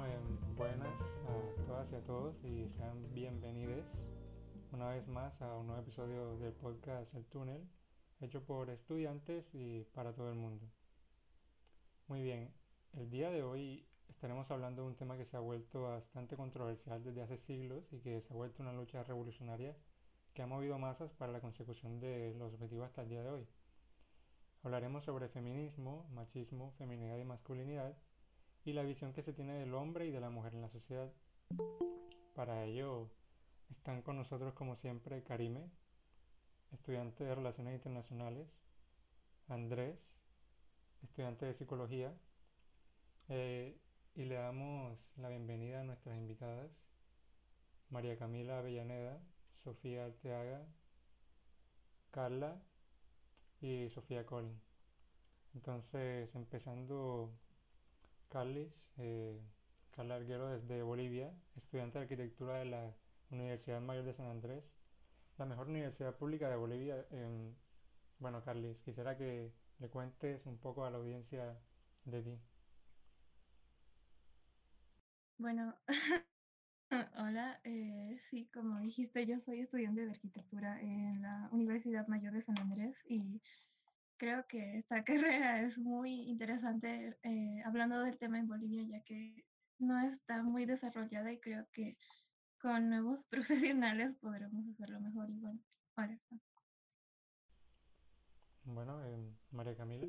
Em, buenas a todas y sean bienvenidos una vez más a un nuevo episodio del podcast El Túnel, hecho por estudiantes y para todo el mundo. Muy bien, el día de hoy estaremos hablando de un tema que se ha vuelto bastante controversial desde hace siglos y que se ha vuelto una lucha revolucionaria que ha movido masas para la consecución de los objetivos hasta el día de hoy. Hablaremos sobre feminismo, machismo, feminidad y masculinidad y la visión que se tiene del hombre y de la mujer en la sociedad. Para ello están con nosotros como siempre Karime, estudiante de Relaciones Internacionales, Andrés, estudiante de Psicología, eh, y le damos la bienvenida a nuestras invitadas, María Camila Avellaneda, Sofía Arteaga, Carla y Sofía Collins. Entonces, empezando Carlis, eh, Carla Arguero desde Bolivia, estudiante de arquitectura de la Universidad Mayor de San Andrés, la mejor universidad pública de Bolivia. bueno, Carlis, quisiera que le cuentes un poco a la audiencia de ti. Bueno, hola, eh, sí, como dijiste, yo soy estudiante de arquitectura en la Universidad Mayor de San Andrés y creo que esta carrera es muy interesante eh, hablando del tema en Bolivia, ya que no está muy desarrollada y creo que con nuevos profesionales podremos hacerlo mejor. Y bueno, ahora. Bueno, eh, María Camila.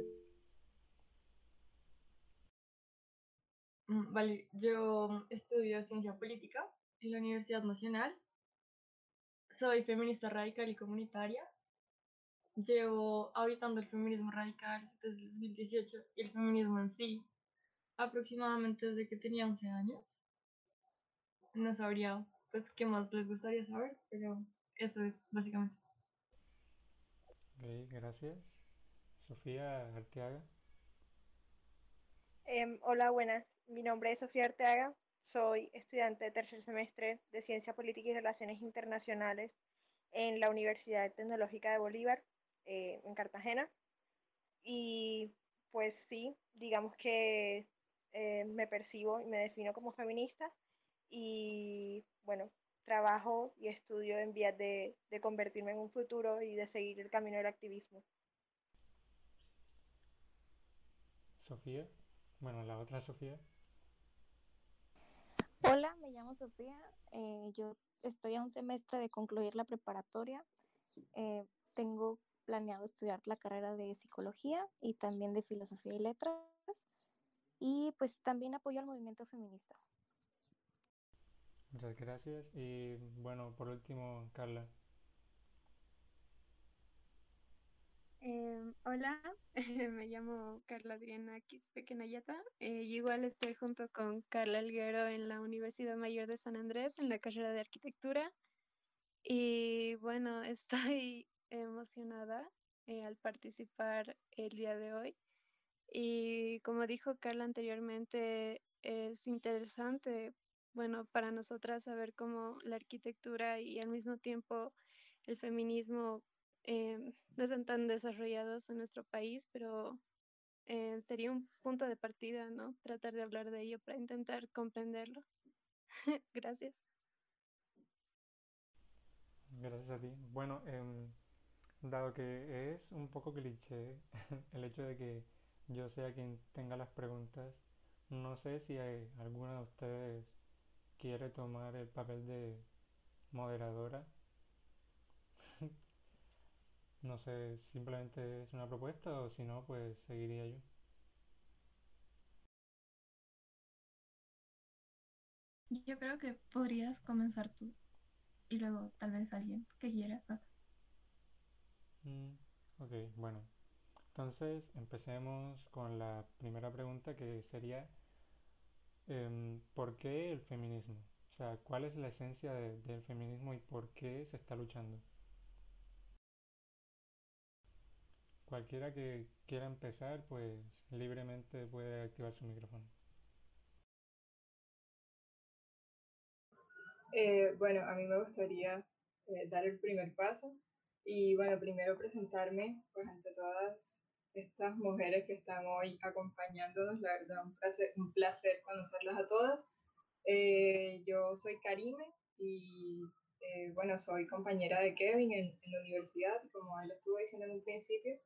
Vale, yo estudio ciencia política en la Universidad Nacional. Soy feminista radical y comunitaria Llevo habitando el feminismo radical desde el 2018 y el feminismo en sí aproximadamente desde que tenía 11 años. No sabría pues qué más les gustaría saber, pero eso es básicamente. Ok, gracias. Sofía Arteaga. Em, hola, buenas. Mi nombre es Sofía Arteaga. Soy estudiante de tercer semestre de Ciencia Política y Relaciones Internacionales en la Universidad Tecnológica de Bolívar. Eh, en Cartagena. Y pues sí, digamos que eh, me percibo y me defino como feminista y bueno, trabajo y estudio en vías de, de convertirme en un futuro y de seguir el camino del activismo. Sofía, bueno, la otra Sofía. Hola, me llamo Sofía. Eh, yo estoy a un semestre de concluir la preparatoria. tengo planeado estudiar la carrera de psicología y también de filosofía y letras. Y pues también apoyo al movimiento feminista. Muchas gracias. Y bueno, por último, Carla. Em, hola, me llamo Carla Adriana Quispequenayata. Eh, igual estoy junto con Carla Alguero en la Universidad Mayor de San Andrés en la carrera de arquitectura. Y bueno, estoy emocionada eh, al participar el día de hoy. Y como dijo Carla anteriormente, es interesante, bueno, para nosotras saber cómo la arquitectura y al mismo tiempo el feminismo eh, no están tan desarrollados en nuestro país, pero eh, sería un punto de partida, ¿no? Tratar de hablar de ello para intentar comprenderlo. Gracias. Gracias a ti. Bueno, em, Dado que es un poco cliché el hecho de que yo sea quien tenga las preguntas, no sé si hay alguna de ustedes quiere tomar el papel de moderadora. No sé, simplemente es una propuesta o si no, pues seguiría yo. Yo creo que podrías comenzar tú y luego tal vez alguien que quiera. Mm, ok, bueno. Entonces empecemos con la primera pregunta que sería, em, ¿por qué el feminismo? O sea, ¿cuál es la esencia del feminismo y por qué se está luchando? Cualquiera que quiera empezar, pues libremente puede activar su micrófono. Eh, bueno, a mí me gustaría eh, dar el primer paso y bueno, primero presentarme pues ante todas estas mujeres que están hoy acompañándonos, la verdad un placer, un placer conocerlas a todas. Eh, yo soy Karime y bueno, soy compañera de Kevin en, en, la universidad, como él estuvo diciendo en un principio,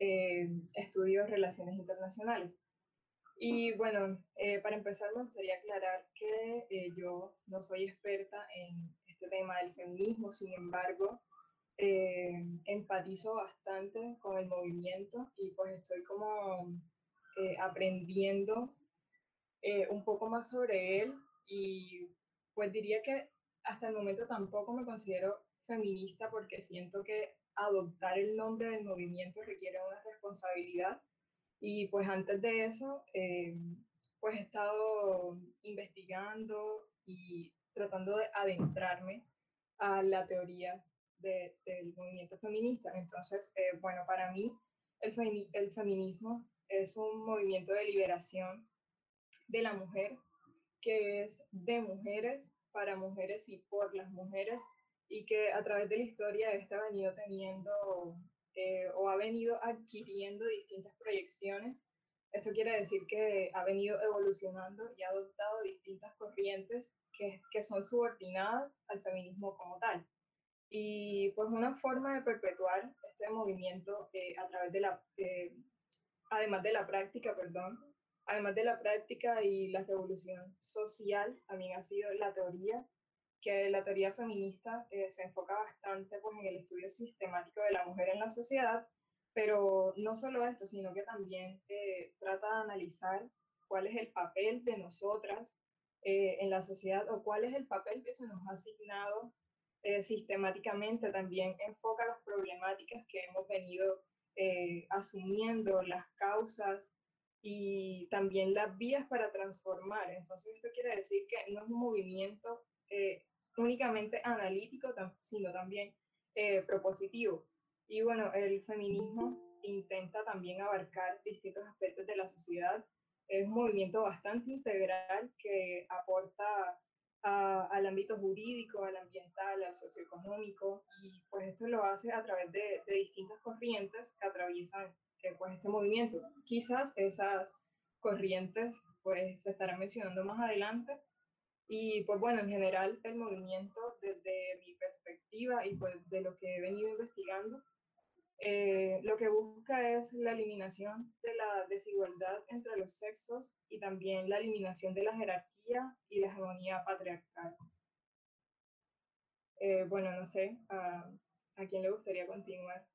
eh, estudio relaciones internacionales. Y bueno, eh, para empezar me gustaría aclarar que eh, yo no soy experta en este tema del feminismo, sin embargo, eh, empatizo bastante con el movimiento y pues estoy como aprendiendo un poco más sobre él y pues diría que hasta el momento tampoco me considero feminista porque siento que adoptar el nombre del movimiento requiere una responsabilidad y pues antes de eso, eh, pues he estado investigando y tratando de adentrarme a la teoría de, del movimiento feminista. Entonces, eh, bueno, para mí el, el feminismo es un movimiento de liberación de la mujer que es de mujeres, para mujeres y por las mujeres, y que a través de la historia esta ha venido teniendo eh, o ha venido adquiriendo distintas proyecciones. Esto quiere decir que ha venido evolucionando y ha adoptado distintas corrientes que, que son subordinadas al feminismo como tal. Y pues una forma de perpetuar este movimiento eh, a través de la, eh, además de la práctica, perdón, además de la práctica y la revolución social, también ha sido la teoría que la teoría feminista eh, se enfoca bastante pues, en el estudio sistemático de la mujer en la sociedad, pero no solo esto, sino que también eh, trata de analizar cuál es el papel de nosotras eh, en la sociedad o cuál es el papel que se nos ha asignado sistemáticamente. También enfoca las problemáticas que hemos venido asumiendo, las causas y también las vías para transformar. Entonces esto quiere decir que no es un movimiento únicamente analítico, sino también eh, propositivo. Y bueno, el feminismo intenta también abarcar distintos aspectos de la sociedad. Es un movimiento bastante integral que aporta al ámbito jurídico, al ambiental, al socioeconómico, y pues esto lo hace a través de, de distintas corrientes que atraviesan eh, pues este movimiento. Quizás esas corrientes pues se estarán mencionando más adelante, y pues bueno, en general el movimiento desde mi perspectiva y pues de lo que he venido investigando, eh, lo que busca es la eliminación de la desigualdad entre los sexos y también la eliminación de la jerarquía y la hegemonía patriarcal. Eh, bueno, no sé, a, ¿a quién le gustaría continuar?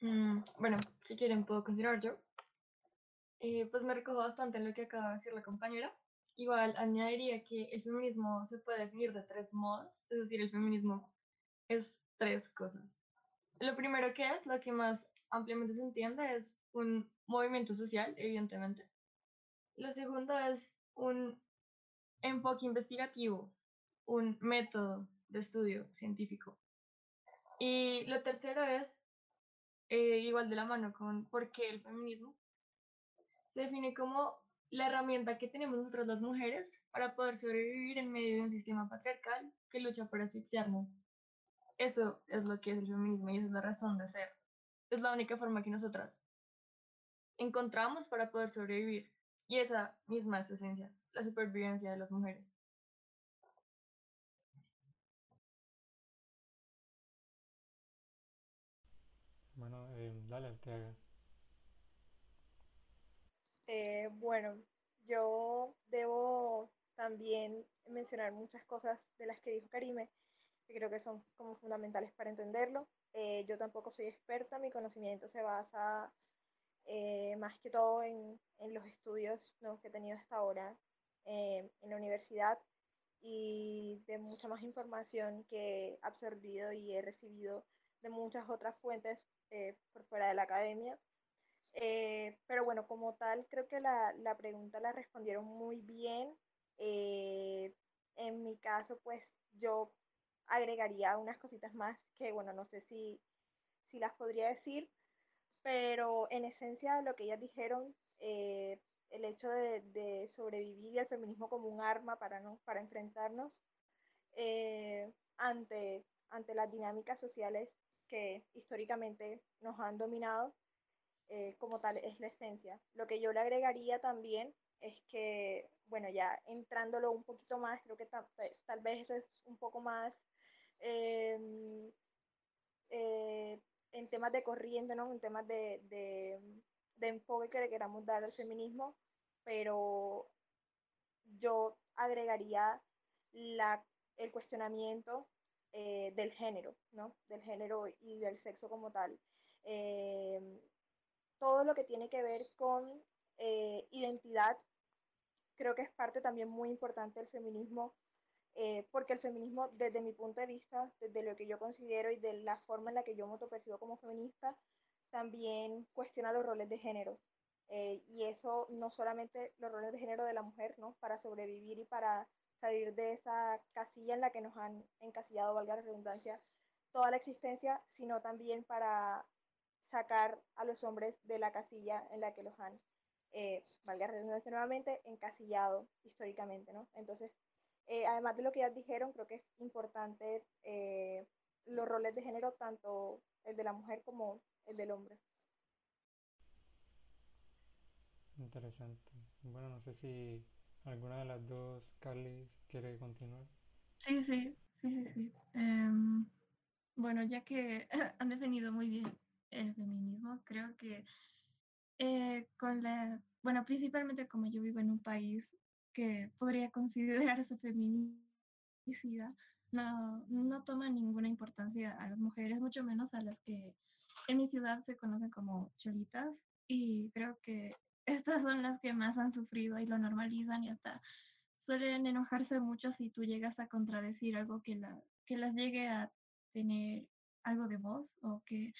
Mm, bueno, si quieren puedo continuar yo. Eh, pues me recojo bastante en lo que acaba de decir la compañera. Igual añadiría que el feminismo se puede definir de tres modos, es decir, el feminismo es tres cosas. Lo primero que es, lo que más ampliamente se entiende, es un movimiento social, evidentemente. Lo segundo es un enfoque investigativo, un método de estudio científico. Y lo tercero es eh, igual de la mano con por qué el feminismo, se define como la herramienta que tenemos nosotras las mujeres para poder sobrevivir en medio de un sistema patriarcal que lucha por asfixiarnos. Eso es lo que es el feminismo y esa es la razón de ser. Es la única forma que nosotras encontramos para poder sobrevivir. Y esa misma es su esencia, la supervivencia de las mujeres. Eh, dale, Arteaga. Eh, bueno, yo debo también mencionar muchas cosas de las que dijo Karime, que creo que son como fundamentales para entenderlo. Eh, yo tampoco soy experta, mi conocimiento se basa eh, más que todo en, en los estudios ¿no? que he tenido hasta ahora en la universidad y de mucha más información que he absorbido y he recibido de muchas otras fuentes eh, por fuera de la academia. Eh, pero bueno, como tal, creo que la, la pregunta la respondieron muy bien. Eh, en mi caso, pues yo agregaría unas cositas más que, bueno, no sé si, si las podría decir, pero en esencia lo que ellas dijeron, el hecho de, de, sobrevivir y el feminismo como un arma para, ¿no? para enfrentarnos ante, ante las dinámicas sociales que históricamente nos han dominado, eh, como tal es la esencia. Lo que yo le agregaría también es que, bueno, ya entrándolo un poquito más, creo que tal, tal vez eso es un poco más em, eh, en temas de corriente, ¿no? En temas de, de, de enfoque que le queramos dar al feminismo, pero yo agregaría la, el cuestionamiento eh, del género, ¿no? Del género y del sexo como tal. Eh, todo lo que tiene que ver con eh, identidad, creo que es parte también muy importante del feminismo, porque el feminismo, desde mi punto de vista, desde lo que yo considero y de la forma en la que yo me percibo como feminista, también cuestiona los roles de género. y eso no solamente los roles de género de la mujer, ¿no? Para sobrevivir y para salir de esa casilla en la que nos han encasillado, valga la redundancia, toda la existencia, sino también para sacar a los hombres de la casilla en la que los han, eh, valga la redundancia nuevamente, encasillado históricamente, ¿no? Entonces, eh, además de lo que ya dijeron, creo que es importante eh, los roles de género, tanto el de la mujer como el del hombre. Interesante. Bueno, no sé si ¿Alguna de las dos, Carly, quiere continuar? Sí, sí, sí, sí, sí. Em, bueno, ya que han definido muy bien el feminismo, creo que eh, con la, bueno, principalmente como yo vivo en un país que podría considerarse feminicida, no, no toma ninguna importancia a las mujeres, mucho menos a las que en mi ciudad se conocen como cholitas, y creo que estas son las que más han sufrido y lo normalizan y hasta suelen enojarse mucho si tú llegas a contradecir algo que, la, que las llegue a tener algo de voz o que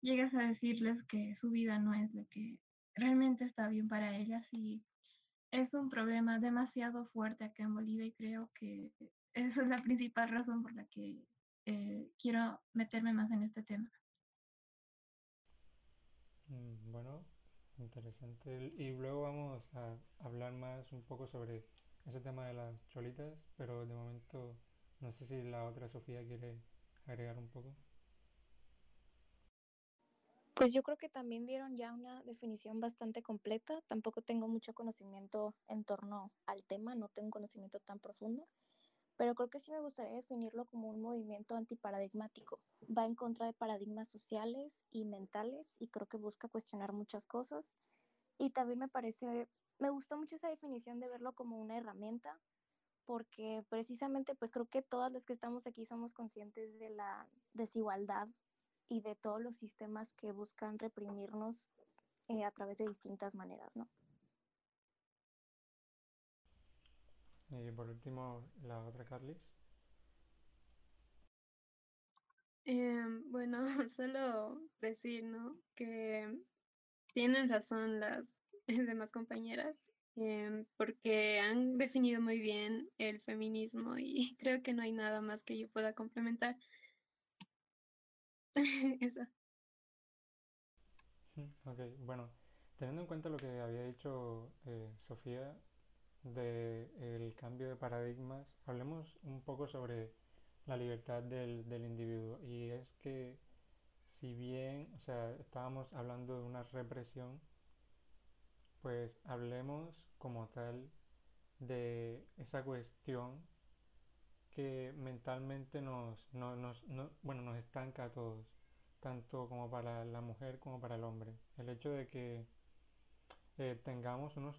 llegas a decirles que su vida no es lo que realmente está bien para ellas y es un problema demasiado fuerte acá en Bolivia y creo que esa es la principal razón por la que eh, quiero meterme más en este tema. Mm, bueno, Interesante. Y luego vamos a hablar más un poco sobre ese tema de las cholitas, pero de momento no sé si la otra Sofía quiere agregar un poco. Pues yo creo que también dieron ya una definición bastante completa. Tampoco tengo mucho conocimiento en torno al tema, no tengo conocimiento tan profundo, pero creo que sí me gustaría definirlo como un movimiento antiparadigmático. Va en contra de paradigmas sociales y mentales y creo que busca cuestionar muchas cosas. Y también me parece, me gustó mucho esa definición de verlo como una herramienta, porque precisamente pues creo que todas las que estamos aquí somos conscientes de la desigualdad y de todos los sistemas que buscan reprimirnos eh, a través de distintas maneras, ¿no? Y por último, la otra Carlis. Em, bueno, solo decir, ¿no? Que tienen razón las demás compañeras, em, porque han definido muy bien el feminismo y creo que no hay nada más que yo pueda complementar. Eso. Ok, bueno, teniendo en cuenta lo que había dicho eh, Sofía, del cambio de paradigmas, hablemos un poco sobre la libertad del, del individuo. Y es que si bien, o sea, estábamos hablando de una represión, pues hablemos como tal de esa cuestión que mentalmente nos, no, nos, no, bueno, nos estanca a todos, tanto como para la mujer como para el hombre. El hecho de que eh, tengamos unos,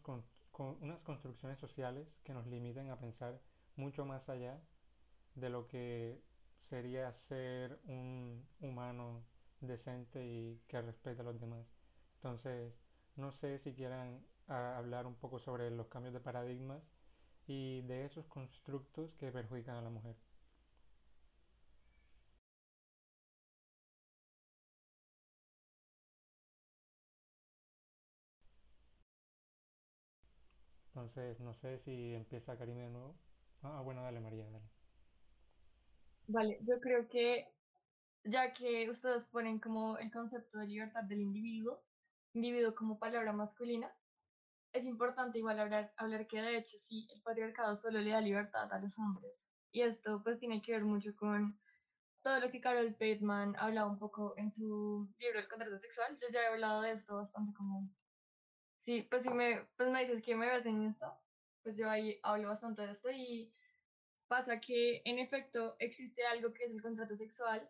unas construcciones sociales que nos limiten a pensar mucho más allá de lo que sería ser un humano decente y que respete a los demás. Entonces, no sé si quieran ah, hablar un poco sobre los cambios de paradigmas y de esos constructos que perjudican a la mujer. Entonces, no sé si empieza Karime de nuevo. Ah, bueno, dale María, dale. Vale, yo creo que ya que ustedes ponen como el concepto de libertad del individuo, individuo como palabra masculina, es importante igual hablar, hablar que de hecho sí, el patriarcado solo le da libertad a los hombres. Y esto pues tiene que ver mucho con todo lo que Carol Bateman hablaba un poco en su libro El contrato sexual. Yo ya he hablado de esto bastante como... Sí, pues si me, pues me dices que me ves en esto, pues yo ahí hablo bastante de esto y pasa que en efecto existe algo que es el contrato sexual,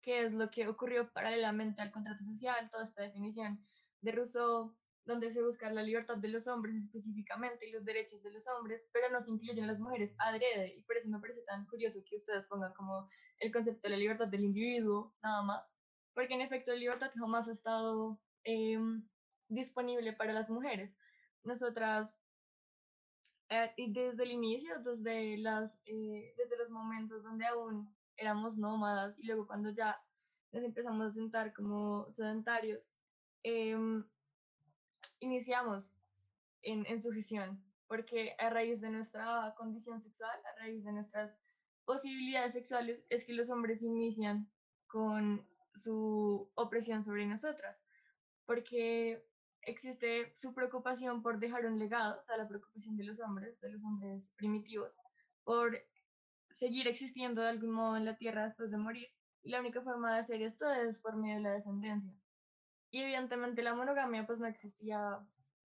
que es lo que ocurrió paralelamente al contrato social, toda esta definición de Rousseau, donde se busca la libertad de los hombres específicamente y los derechos de los hombres, pero no se incluyen las mujeres adrede, y por eso me parece tan curioso que ustedes pongan como el concepto de la libertad del individuo, nada más, porque en efecto la libertad jamás ha estado em, disponible para las mujeres. Nosotras eh, desde el inicio, desde, las, eh, desde los momentos donde aún éramos nómadas y luego cuando ya nos empezamos a sentar como sedentarios, em, iniciamos en, en sujeción, porque a raíz de nuestra condición sexual, a raíz de nuestras posibilidades sexuales, es que los hombres inician con su opresión sobre nosotras, porque existe su preocupación por dejar un legado, o sea, la preocupación de los hombres, de los hombres primitivos, por seguir existiendo de algún modo en la Tierra después de morir. Y la única forma de hacer esto es por medio de la descendencia. Y evidentemente la monogamia pues no existía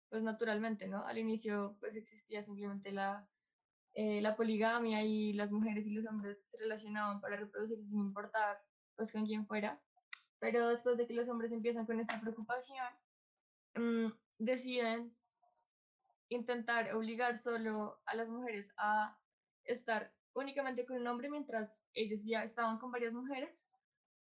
pues naturalmente, ¿no? Al inicio pues existía simplemente la, eh, la poligamia y las mujeres y los hombres se relacionaban para reproducirse sin importar pues con quién fuera. Pero después de que los hombres empiezan con esta preocupación, Mm, deciden intentar obligar solo a las mujeres a estar únicamente con un hombre mientras ellos ya estaban con varias mujeres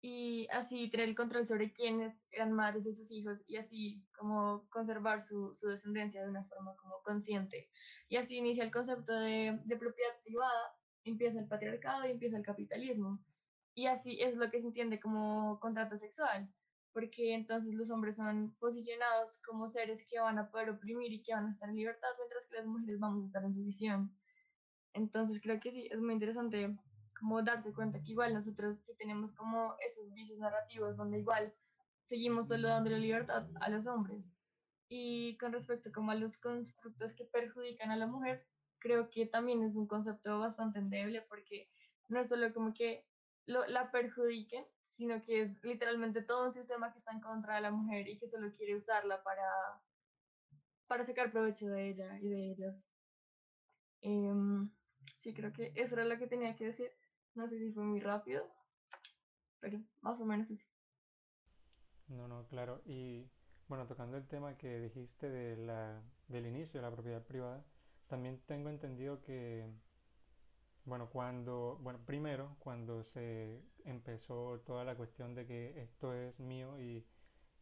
y así tener el control sobre quiénes eran madres de sus hijos y así como conservar su, su descendencia de una forma como consciente. Y así inicia el concepto de, de propiedad privada, empieza el patriarcado y empieza el capitalismo. Y así es lo que se entiende como contrato sexual porque entonces los hombres son posicionados como seres que van a poder oprimir y que van a estar en libertad, mientras que las mujeres vamos a estar en sumisión. Entonces creo que sí, es muy interesante como darse cuenta que igual nosotros sí tenemos como esos vicios narrativos donde igual seguimos solo dándole libertad a los hombres. Y con respecto como a los constructos que perjudican a la mujer, creo que también es un concepto bastante endeble porque no es solo como que lo, la perjudiquen, sino que es literalmente todo un sistema que está en contra de la mujer y que solo quiere usarla para, para sacar provecho de ella y de ellas. Em, sí, creo que eso era lo que tenía que decir. No sé si fue muy rápido, pero más o menos así. No, no, claro. Y bueno, tocando el tema que dijiste de la, del inicio de la propiedad privada, también tengo entendido que bueno, cuando, bueno, primero, cuando se empezó toda la cuestión de que esto es mío y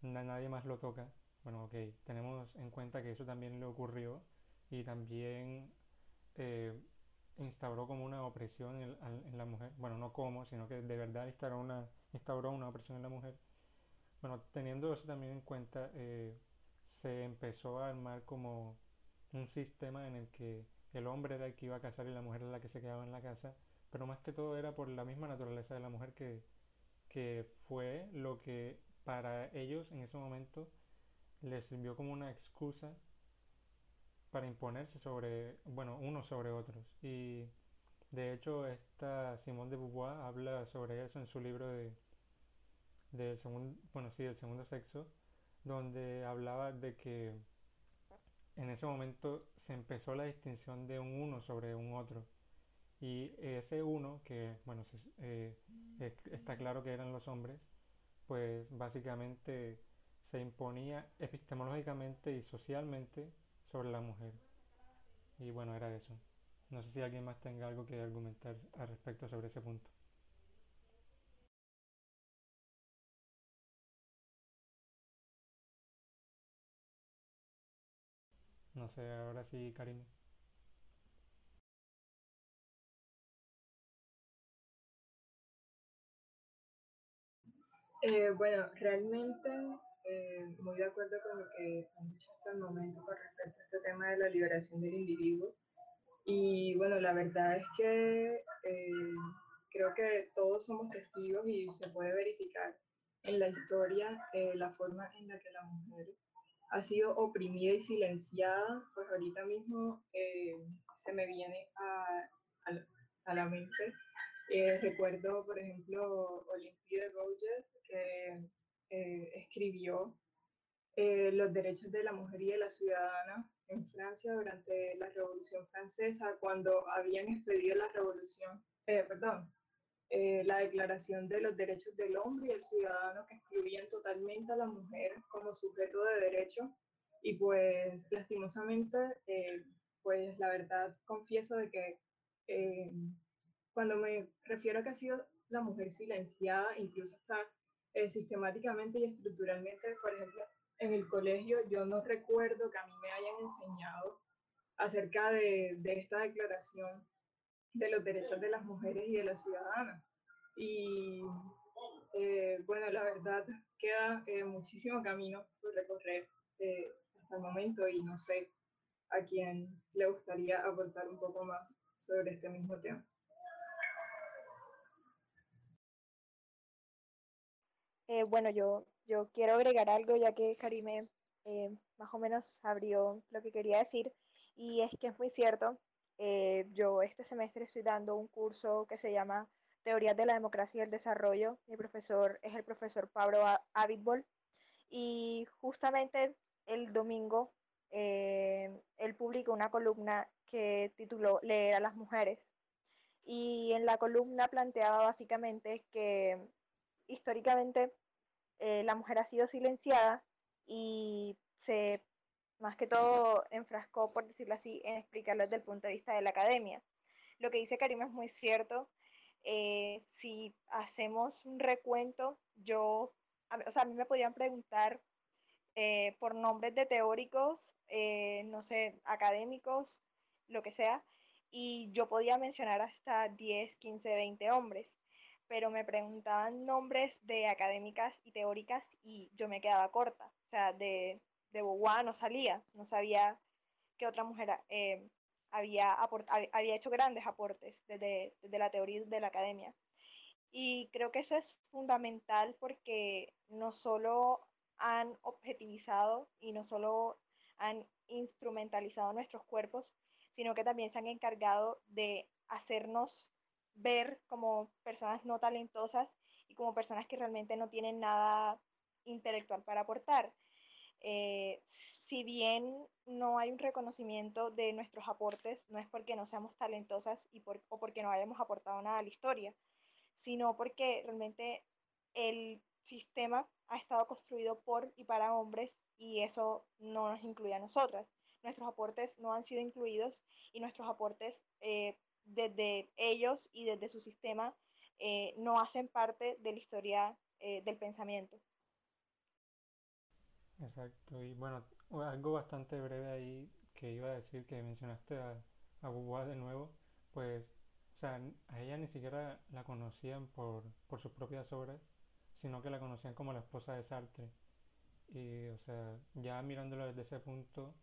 nadie más lo toca, bueno, ok, tenemos en cuenta que eso también le ocurrió y también eh, instauró como una opresión en, en, la mujer, bueno, no como, sino que de verdad instauró una, instauró una opresión en la mujer. Bueno, teniendo eso también en cuenta, eh, se empezó a armar como un sistema en el que el hombre era el que iba a casar y la mujer era la que se quedaba en la casa, pero más que todo era por la misma naturaleza de la mujer que, que fue lo que para ellos en ese momento les sirvió como una excusa para imponerse sobre, bueno, unos sobre otros. Y de hecho esta Simone de Beauvoir habla sobre eso en su libro de del segundo, bueno, sí, del segundo sexo, donde hablaba de que en ese momento se empezó la distinción de un uno sobre un otro. Y ese uno, que bueno, eh, está claro que eran los hombres, pues básicamente se imponía epistemológicamente y socialmente sobre la mujer. Y bueno, era eso. No sé si alguien más tenga algo que argumentar al respecto sobre ese punto. No sé, ahora sí, Karim. Eh, bueno, realmente eh, muy de acuerdo con lo que han dicho hasta el momento con respecto a este tema de la liberación del individuo. Y bueno, la verdad es que eh, creo que todos somos testigos y se puede verificar en la historia la forma en la que la mujer ha sido oprimida y silenciada, pues ahorita mismo eh, se me viene a, a, la mente Eh, recuerdo, por ejemplo, Olympie de Gouges, que eh, escribió los derechos de la mujer y de la ciudadana en Francia durante la Revolución Francesa, cuando habían expedido la revolución, perdón, la Declaración de los Derechos del Hombre y el Ciudadano, que excluían totalmente a la mujer como sujeto de derecho. Y pues, lastimosamente, pues la verdad confieso de que cuando me refiero a que ha sido la mujer silenciada, incluso hasta eh, sistemáticamente y estructuralmente, por ejemplo, en el colegio, yo no recuerdo que a mí me hayan enseñado acerca de esta declaración de los derechos de las mujeres y de las ciudadanas. Y eh, bueno, la verdad queda eh, muchísimo camino por recorrer hasta el momento y no sé a quién le gustaría aportar un poco más sobre este mismo tema. Eh, bueno, yo, yo quiero agregar algo ya que Karime eh, más o menos abrió lo que quería decir y es que es muy cierto. Eh, yo este semestre estoy dando un curso que se llama Teorías de la Democracia y el Desarrollo. Mi profesor es el profesor Pablo Avidbol y justamente el domingo él publicó una columna que tituló Leer a las mujeres y en la columna planteaba básicamente que históricamente eh, la mujer ha sido silenciada y se, más que todo, enfrascó, por decirlo así, en explicarlo desde el punto de vista de la academia. Lo que dice Karima es muy cierto. Eh, si hacemos un recuento, yo, o sea, a mí me podían preguntar eh, por nombres de teóricos, no sé, académicos, lo que sea, y yo podía mencionar hasta 10, 15, 20 hombres pero me preguntaban nombres de académicas y teóricas y yo me quedaba corta. O sea, de, de no salía, no sabía qué otra mujer eh, había, había hecho grandes aportes desde, desde la teoría de la academia. Y creo que eso es fundamental porque no solo han objetivizado y no solo han instrumentalizado nuestros cuerpos, sino que también se han encargado de hacernos ver como personas no talentosas y como personas que realmente no tienen nada intelectual para aportar. Eh, si bien no hay un reconocimiento de nuestros aportes, no es porque no seamos talentosas y por, o porque no hayamos aportado nada a la historia, sino porque realmente el sistema ha estado construido por y para hombres y eso no nos incluye a nosotras. Nuestros aportes no han sido incluidos y nuestros aportes eh, desde ellos y desde su sistema eh, no hacen parte de la historia del pensamiento. Exacto, y bueno, algo bastante breve ahí que iba a decir que mencionaste a, a de nuevo, pues, o sea, a ella ni siquiera la conocían por, por sus propias obras, sino que la conocían como la esposa de Sartre. Y, o sea, ya mirándolo desde ese punto,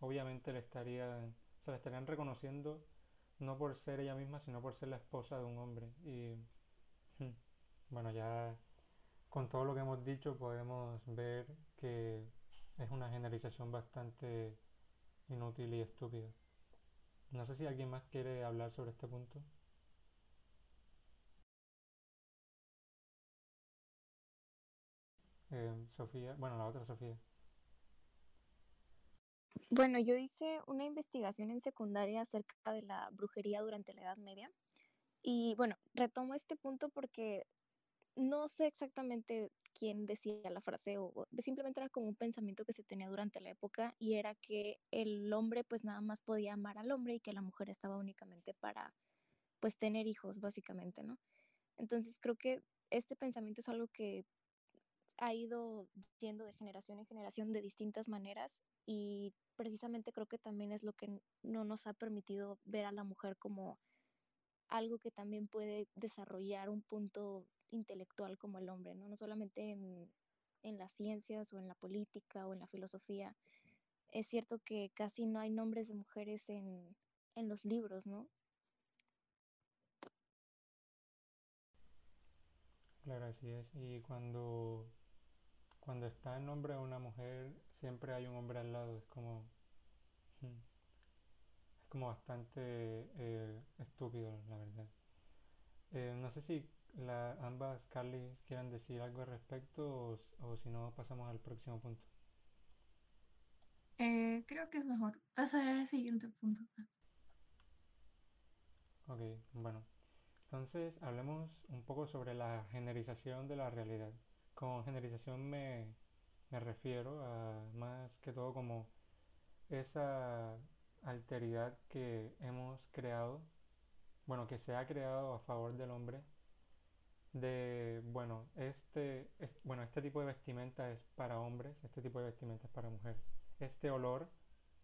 obviamente le estarían, o sea, le estarían reconociendo no por ser ella misma, sino por ser la esposa de un hombre. Y hmm, bueno, ya con todo lo que hemos dicho podemos ver que es una generalización bastante inútil y estúpida. No sé si alguien más quiere hablar sobre este punto. Eh, Sofía, bueno, la otra Sofía. Bueno, yo hice una investigación en secundaria acerca de la brujería durante la Edad Media. Y bueno, retomo este punto porque no sé exactamente quién decía la frase o simplemente era como un pensamiento que se tenía durante la época y era que el hombre pues nada más podía amar al hombre y que la mujer estaba únicamente para pues tener hijos básicamente, ¿no? Entonces creo que este pensamiento es algo que ha ido yendo de generación en generación de distintas maneras y precisamente creo que también es lo que no nos ha permitido ver a la mujer como algo que también puede desarrollar un punto intelectual como el hombre, ¿no? No solamente en, en las ciencias o en la política o en la filosofía. Es cierto que casi no hay nombres de mujeres en, en los libros, ¿no? Claro, así es. Y cuando cuando está el nombre de una mujer, siempre hay un hombre al lado. Es como. Hmm, es como bastante eh, estúpido, la verdad. Eh, no sé si la, ambas Carly quieran decir algo al respecto o, o si no pasamos al próximo punto. Eh, creo que es mejor pasar al siguiente punto. Ok, bueno. Entonces hablemos un poco sobre la generalización de la realidad. Con generalización me, me refiero a más que todo como esa alteridad que hemos creado, bueno, que se ha creado a favor del hombre, de, bueno, este, bueno, este tipo de vestimenta es para hombres, este tipo de vestimenta es para mujeres. Este olor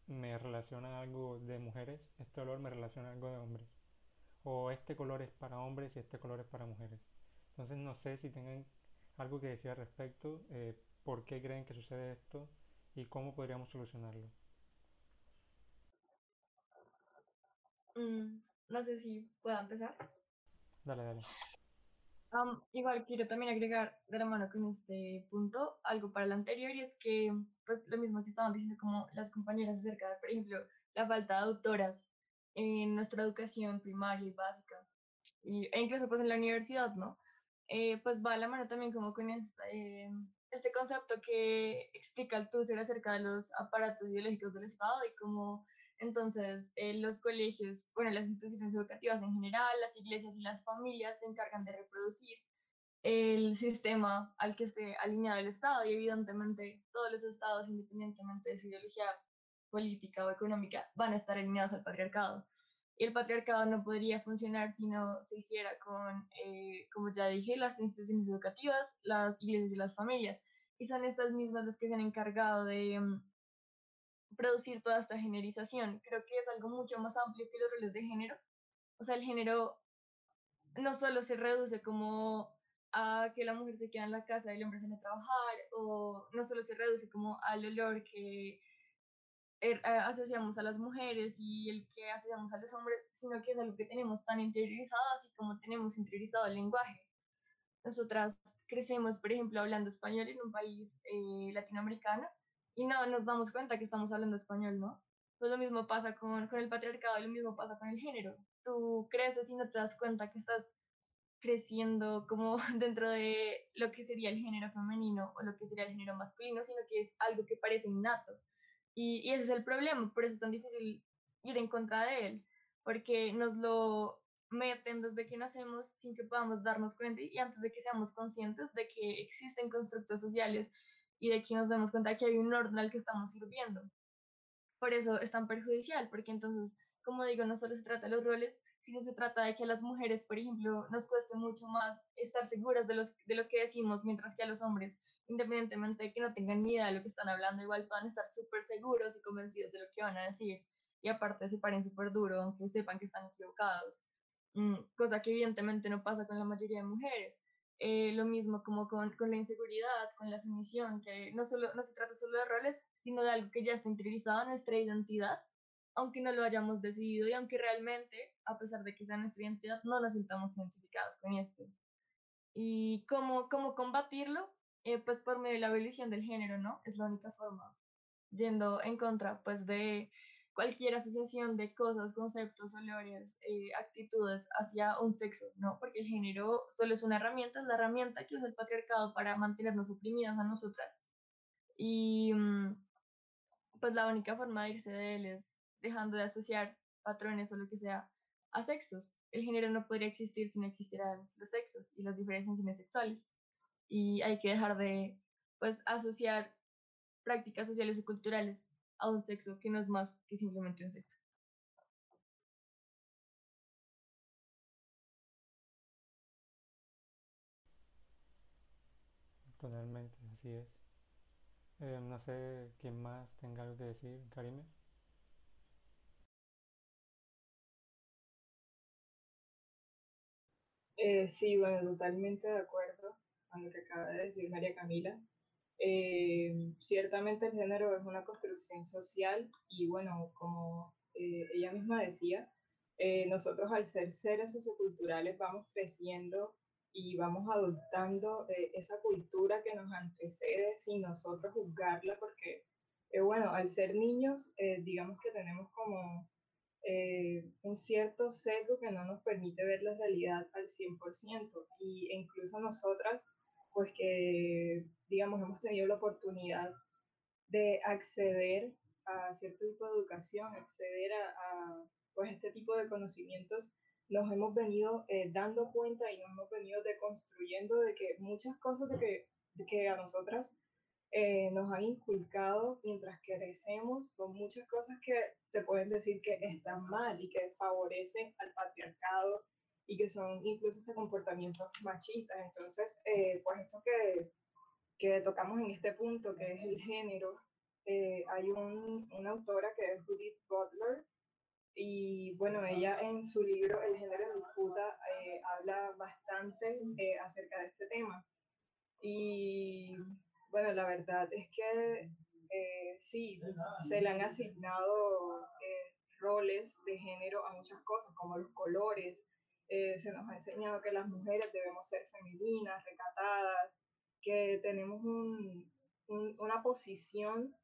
me relaciona algo de mujeres, este olor me relaciona algo de hombres. O este color es para hombres y este color es para mujeres. Entonces no sé si tengan algo que decir al respecto, eh, por qué creen que sucede esto y cómo podríamos solucionarlo. Mm, no sé si puedo empezar. Dale, dale. Igual quiero también agregar de la mano con este punto algo para el anterior y es que, pues lo mismo que estaban diciendo como las compañeras acerca de, por ejemplo, la falta de autoras en nuestra educación primaria y básica, y, e incluso pues en la universidad, ¿no? Eh, pues va a la mano también como con este, este concepto que explica el TUSER acerca de los aparatos ideológicos del Estado y cómo entonces eh, los colegios, bueno, las instituciones educativas en general, las iglesias y las familias se encargan de reproducir el sistema al que esté alineado el Estado y evidentemente todos los estados, independientemente de su ideología política o económica, van a estar alineados al patriarcado. Y el patriarcado no podría funcionar si no se hiciera con, eh, como ya dije, las instituciones educativas, las iglesias y las familias. Y son estas mismas las que se han encargado de mm, producir toda esta generización. Creo que es algo mucho más amplio que los roles de género. O sea, el género no solo se reduce como a que la mujer se queda en la casa y el hombre sale a trabajar, o no solo se reduce como al olor que Er, asociamos a las mujeres y el que asociamos a los hombres, sino que es algo que tenemos tan interiorizado, así como tenemos interiorizado el lenguaje. Nosotras crecemos, por ejemplo, hablando español en un país eh, latinoamericano y no nos damos cuenta que estamos hablando español, ¿no? Pues lo mismo pasa con, con el patriarcado, lo mismo pasa con el género. Tú creces y no te das cuenta que estás creciendo como dentro de lo que sería el género femenino o lo que sería el género masculino, sino que es algo que parece innato. Y, y, ese es el problema, por eso es tan difícil ir en contra de él, porque nos lo meten desde que nacemos sin que podamos darnos cuenta y antes de que seamos conscientes de que existen constructos sociales y de que nos demos cuenta que hay un orden al que estamos sirviendo. Por eso es tan perjudicial, porque entonces, como digo, no solo se trata de los roles, sino se trata de que a las mujeres, por ejemplo, nos cueste mucho más estar seguras de, los, de lo que decimos, mientras que a los hombres independientemente de que no tengan ni idea de lo que están hablando, igual van a estar súper seguros y convencidos de lo que van a decir y aparte se paren súper duro, aunque sepan que están equivocados, mm, cosa que evidentemente no pasa con la mayoría de mujeres. Eh, lo mismo como con, con, la inseguridad, con la sumisión, que no, solo, no se trata solo de roles, sino de algo que ya está interiorizado en nuestra identidad, aunque no lo hayamos decidido y aunque realmente, a pesar de que sea nuestra identidad, no nos sintamos identificados con esto. ¿Y cómo, cómo combatirlo? Eh, pues por medio de la abolición del género, ¿no? Es la única forma, yendo en contra, pues, de cualquier asociación de cosas, conceptos, olores, eh, actitudes hacia un sexo, ¿no? Porque el género solo es una herramienta, es la herramienta que usa el patriarcado para mantenernos oprimidas a nosotras. Y mm, pues la única forma de irse de él es dejando de asociar patrones o lo que sea a sexos. El género no podría existir si no existieran los sexos y las diferenciaciones sexuales y hay que dejar de pues asociar prácticas sociales y culturales a un sexo que no es más que simplemente un sexo. Totalmente, así es. Eh, no sé quién más tenga algo que decir, Karime. Eh, sí, bueno, totalmente de acuerdo lo que acaba de decir María Camila. Eh, ciertamente el género es una construcción social y bueno, como eh, ella misma decía, eh, nosotros al ser seres socioculturales vamos creciendo y vamos adoptando esa cultura que nos antecede sin nosotros juzgarla porque, bueno, al ser niños, digamos que tenemos como eh, un cierto sesgo que no nos permite ver la realidad al 100% y incluso nosotras, pues que, digamos, hemos tenido la oportunidad de acceder a cierto tipo de educación, acceder a, a pues, este tipo de conocimientos, nos hemos venido eh, dando cuenta y nos hemos venido deconstruyendo de que muchas cosas de que, de que a nosotras eh, nos han inculcado mientras crecemos son muchas cosas que se pueden decir que están mal y que favorecen al patriarcado y que son incluso este comportamientos machistas. Entonces, eh, pues esto que, que tocamos en este punto, que es el género, eh, hay un, una autora que es Judith Butler, y bueno, ella en su libro El género en disputa habla bastante acerca de este tema. Y bueno, la verdad es que eh, sí, se le han asignado eh, roles de género a muchas cosas, como los colores. Eh, se nos ha enseñado que las mujeres debemos ser femeninas, recatadas, que tenemos un, una posición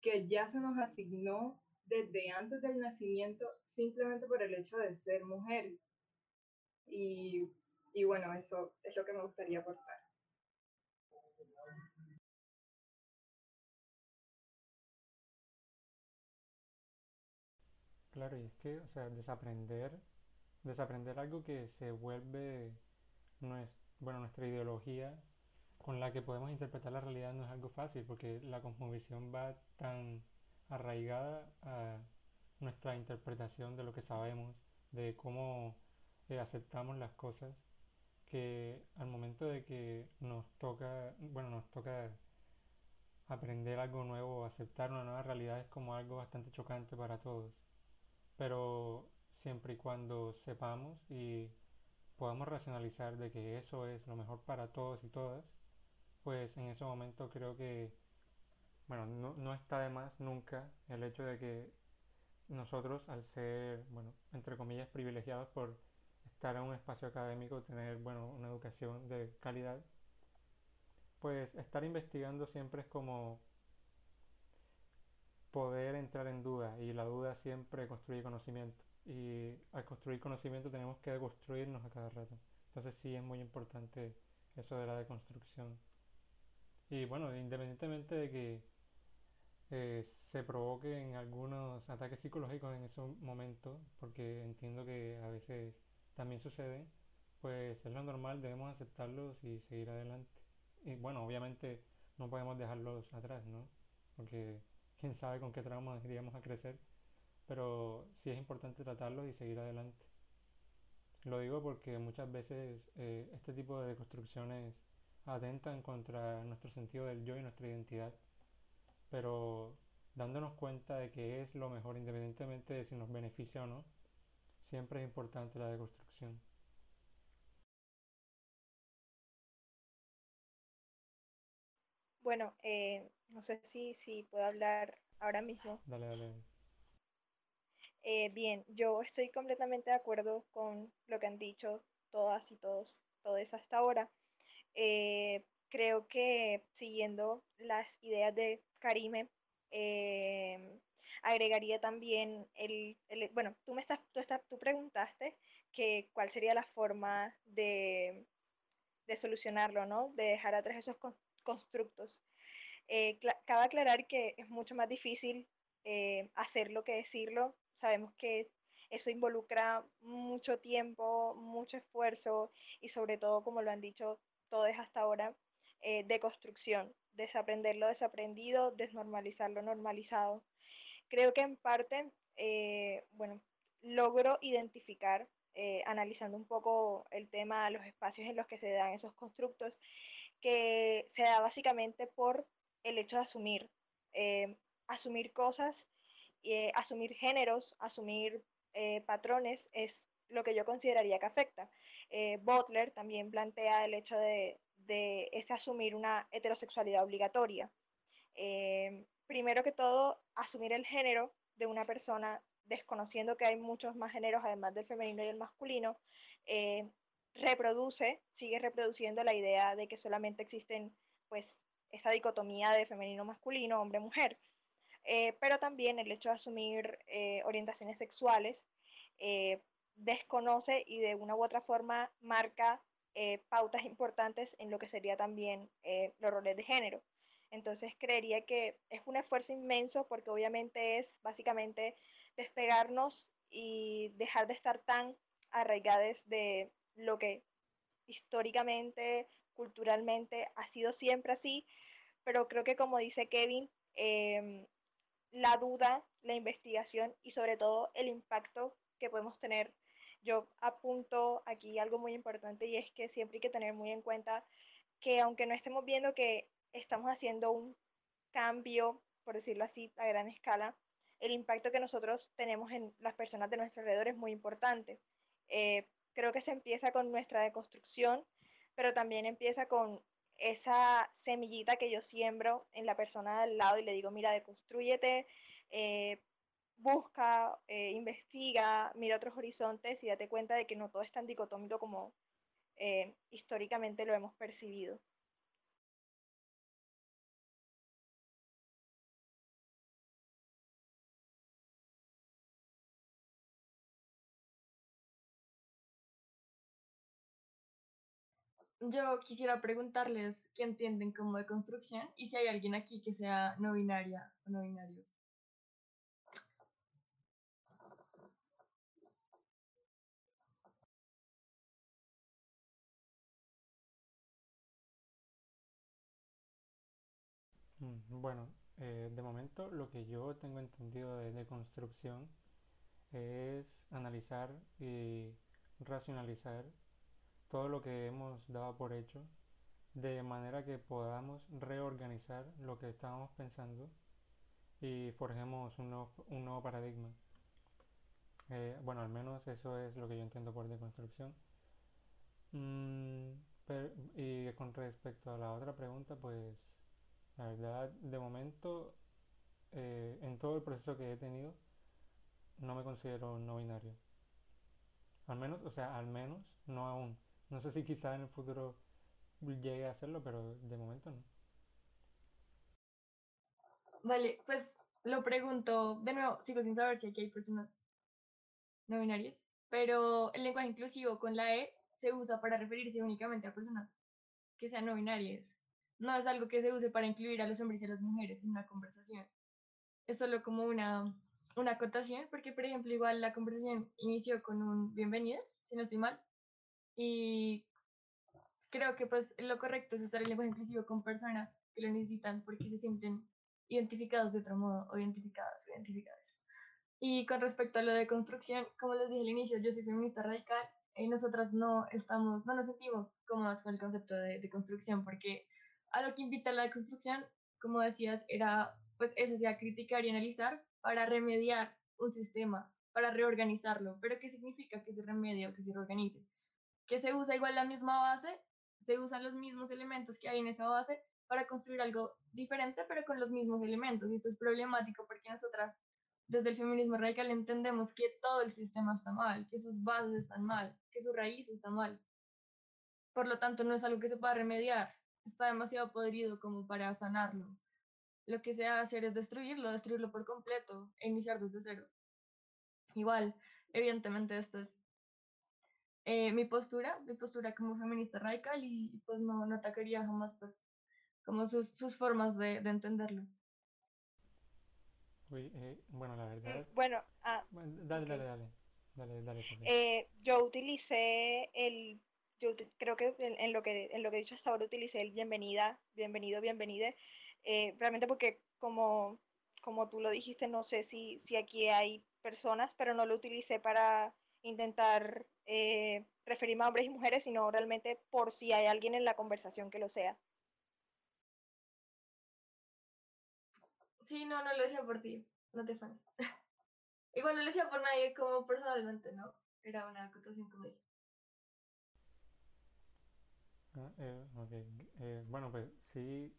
que ya se nos asignó desde antes del nacimiento simplemente por el hecho de ser mujeres. Y, y bueno, eso es lo que me gustaría aportar. Claro, y es que, o sea, desaprender, desaprender algo que se vuelve bueno, nuestra ideología con la que podemos interpretar la realidad no es algo fácil, porque la cosmovisión va tan arraigada a nuestra interpretación de lo que sabemos, de cómo eh, aceptamos las cosas, que al momento de que nos toca, bueno, nos toca aprender algo nuevo, aceptar una nueva realidad es como algo bastante chocante para todos. Pero siempre y cuando sepamos y podamos racionalizar de que eso es lo mejor para todos y todas, pues en ese momento creo que, bueno, no, no está de más nunca el hecho de que nosotros, al ser, bueno, entre comillas, privilegiados por estar en un espacio académico, tener, bueno, una educación de calidad, pues estar investigando siempre es como poder entrar en duda y la duda siempre construye conocimiento y al construir conocimiento tenemos que deconstruirnos a cada rato. Entonces sí es muy importante eso de la deconstrucción. Y bueno, independientemente de que eh, se provoquen algunos ataques psicológicos en ese momento, porque entiendo que a veces también sucede, pues es lo normal, debemos aceptarlos y seguir adelante. Y bueno, obviamente no podemos dejarlos atrás, ¿no? Porque quién sabe con qué trauma iríamos a crecer, pero sí es importante tratarlos y seguir adelante. Lo digo porque muchas veces eh, este tipo de deconstrucciones atentan contra nuestro sentido del yo y nuestra identidad, pero dándonos cuenta de que es lo mejor independientemente de si nos beneficia o no, siempre es importante la deconstrucción. Bueno, eh, no sé si, si puedo hablar ahora mismo. Dale, dale. Eh, bien, yo estoy completamente de acuerdo con lo que han dicho todas y todos, todos hasta ahora. Eh, creo que siguiendo las ideas de Karime, agregaría también el, bueno, tú me estás, tú, preguntaste que cuál sería la forma de, de solucionarlo, ¿no? De dejar atrás esos constructos. Eh, cabe aclarar que es mucho más difícil eh, hacerlo que decirlo. Sabemos que eso involucra mucho tiempo, mucho esfuerzo y sobre todo, como lo han dicho todos hasta ahora, eh, de construcción, desaprender lo desaprendido, desnormalizar lo normalizado. Creo que en parte, bueno, logro identificar, analizando un poco el tema, los espacios en los que se dan esos constructos, que se da básicamente por el hecho de asumir, eh, asumir cosas, eh, asumir géneros, asumir eh, patrones, es lo que yo consideraría que afecta. Butler también plantea el hecho de, de asumir una heterosexualidad obligatoria. primero que todo, asumir el género de una persona desconociendo que hay muchos más géneros además del femenino y el masculino, reproduce, sigue reproduciendo la idea de que solamente existen pues esa dicotomía de femenino masculino, hombre mujer. eh, pero también el hecho de asumir eh, orientaciones sexuales eh, desconoce y de una u otra forma marca pautas importantes en lo que sería también los roles de género. Entonces creería que es un esfuerzo inmenso porque obviamente es básicamente despegarnos y dejar de estar tan arraigados de lo que históricamente, culturalmente ha sido siempre así, pero creo que como dice Kevin, em, la duda, la investigación y sobre todo el impacto que podemos tener. Yo apunto aquí algo muy importante y es que siempre hay que tener muy en cuenta que aunque no estemos viendo que estamos haciendo un cambio, por decirlo así, a gran escala, el impacto que nosotros tenemos en las personas de nuestro alrededor es muy importante. Eh, creo que se empieza con nuestra deconstrucción, pero también empieza con esa semillita que yo siembro en la persona al lado y le digo, mira, deconstrúyete, eh, busca, eh, investiga, mira otros horizontes y date cuenta de que no todo es tan dicotómico como históricamente lo hemos percibido. yo quisiera preguntarles qué entienden como de construcción y si hay alguien aquí que sea no binaria o no binario. Bueno, eh, de momento lo que yo tengo entendido de, de construcción es analizar y racionalizar todo lo que hemos dado por hecho, de manera que podamos reorganizar lo que estábamos pensando y forjemos un nuevo, un nuevo paradigma. Eh, bueno, al menos eso es lo que yo entiendo por deconstrucción. Mm, y con respecto a la otra pregunta, pues la verdad, de momento, eh, en todo el proceso que he tenido, no me considero no binario. Al menos, o sea, al menos, no aún. No sé si quizá en el futuro llegue a hacerlo, pero de momento no. Vale, pues lo pregunto, de nuevo, sigo sin saber si aquí hay personas no binarias, pero el lenguaje inclusivo con la E se usa para referirse únicamente a personas que sean no binarias. No es algo que se use para incluir a los hombres y a las mujeres en una conversación. Es solo como una, una acotación, porque por ejemplo igual la conversación inició con un bienvenidas, si no estoy mal, y creo que pues lo correcto es usar el lenguaje inclusivo con personas que lo necesitan porque se sienten identificados de otro modo o identificadas o identificadas. Y con respecto a lo de construcción, como les dije al inicio, yo soy feminista radical y nosotras no estamos, no nos sentimos cómodas con el concepto de, de construcción porque a lo que invita la construcción, como decías, era pues eso, sea, criticar y analizar para remediar un sistema, para reorganizarlo. Pero ¿qué significa que se remedie o que se reorganice? que se usa igual la misma base, se usan los mismos elementos que hay en esa base para construir algo diferente, pero con los mismos elementos. Y esto es problemático porque nosotras, desde el feminismo radical, entendemos que todo el sistema está mal, que sus bases están mal, que su raíz está mal. Por lo tanto, no es algo que se pueda remediar, está demasiado podrido como para sanarlo. Lo que se va a hacer es destruirlo, destruirlo por completo e iniciar desde cero. Igual, evidentemente, esto es eh, mi postura, mi postura como feminista radical y pues no, no atacaría jamás pues como sus, sus formas de, de entenderlo. Uy, eh, bueno, la verdad... Mm, bueno, ah, dale, dale, dale, dale, dale, eh, yo utilicé el, yo creo que en, lo que en lo que he dicho hasta ahora utilicé el bienvenida, bienvenido, bienvenide, eh, realmente porque como, como tú lo dijiste, no sé si, si aquí hay personas, pero no lo utilicé para intentar eh, referirme a hombres y mujeres, sino realmente por si hay alguien en la conversación que lo sea. Sí, no, no lo decía por ti, no te fanes. Igual no lo decía por nadie como personalmente, ¿no? Era una acotación como dije. Ah, eh, okay. eh, bueno, pues sí,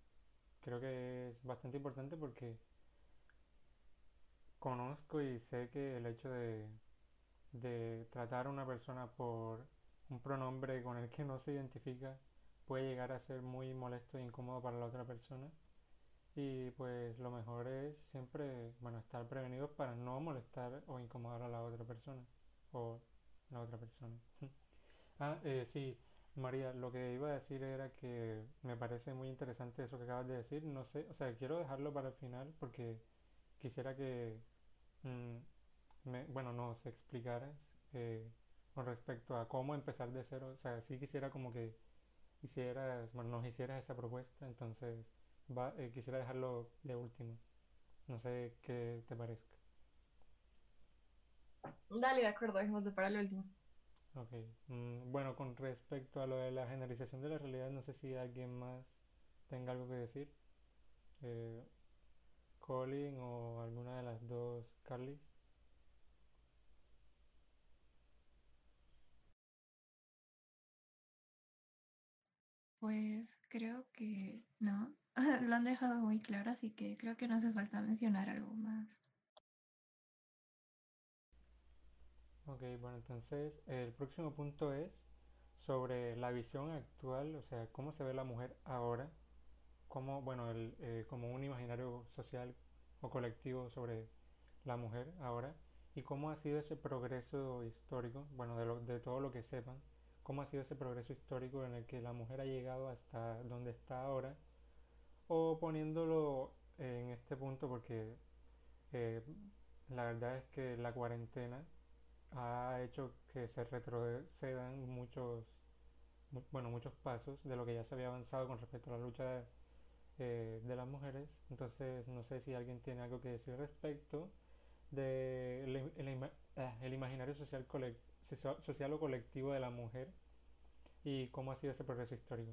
creo que es bastante importante porque conozco y sé que el hecho de de tratar a una persona por un pronombre con el que no se identifica puede llegar a ser muy molesto e incómodo para la otra persona y pues lo mejor es siempre estar prevenidos para no molestar o incomodar a la otra persona o la otra persona. ah, eh, sí, María, lo que iba a decir era que me parece muy interesante eso que acabas de decir. No sé, o sea, quiero dejarlo para el final porque quisiera que, mm, me, bueno, nos explicaras eh, con respecto a cómo empezar de cero. O sea, sí quisiera como que hicieras, bueno, nos hicieras esa propuesta, entonces va, eh, quisiera dejarlo de último. No sé qué te parezca. Dale, de acuerdo, dejémoslo para el último. Ok. Mm, bueno, con respecto a lo de la generalización de la realidad, no sé si alguien más tenga algo que decir. Eh, Colin o alguna de las dos Carly. Pues creo que no. Lo han dejado muy claro, así que creo que no hace falta mencionar algo más. Ok, bueno, entonces el próximo punto es sobre la visión actual, o sea, cómo se ve la mujer ahora, como, bueno, el, eh, como un imaginario social o colectivo sobre la mujer ahora, y cómo ha sido ese progreso histórico, bueno, de, lo, de todo lo que sepan, cómo ha sido ese progreso histórico en el que la mujer ha llegado hasta donde está ahora, o poniéndolo en este punto porque eh, la verdad es que la cuarentena ha hecho que se retrocedan muchos, bueno, muchos pasos de lo que ya se había avanzado con respecto a la lucha de, eh, de las mujeres. Entonces, no sé si alguien tiene algo que decir respecto de el, ah, el, imaginario social, social o colectivo de la mujer y cómo ha sido ese progreso histórico.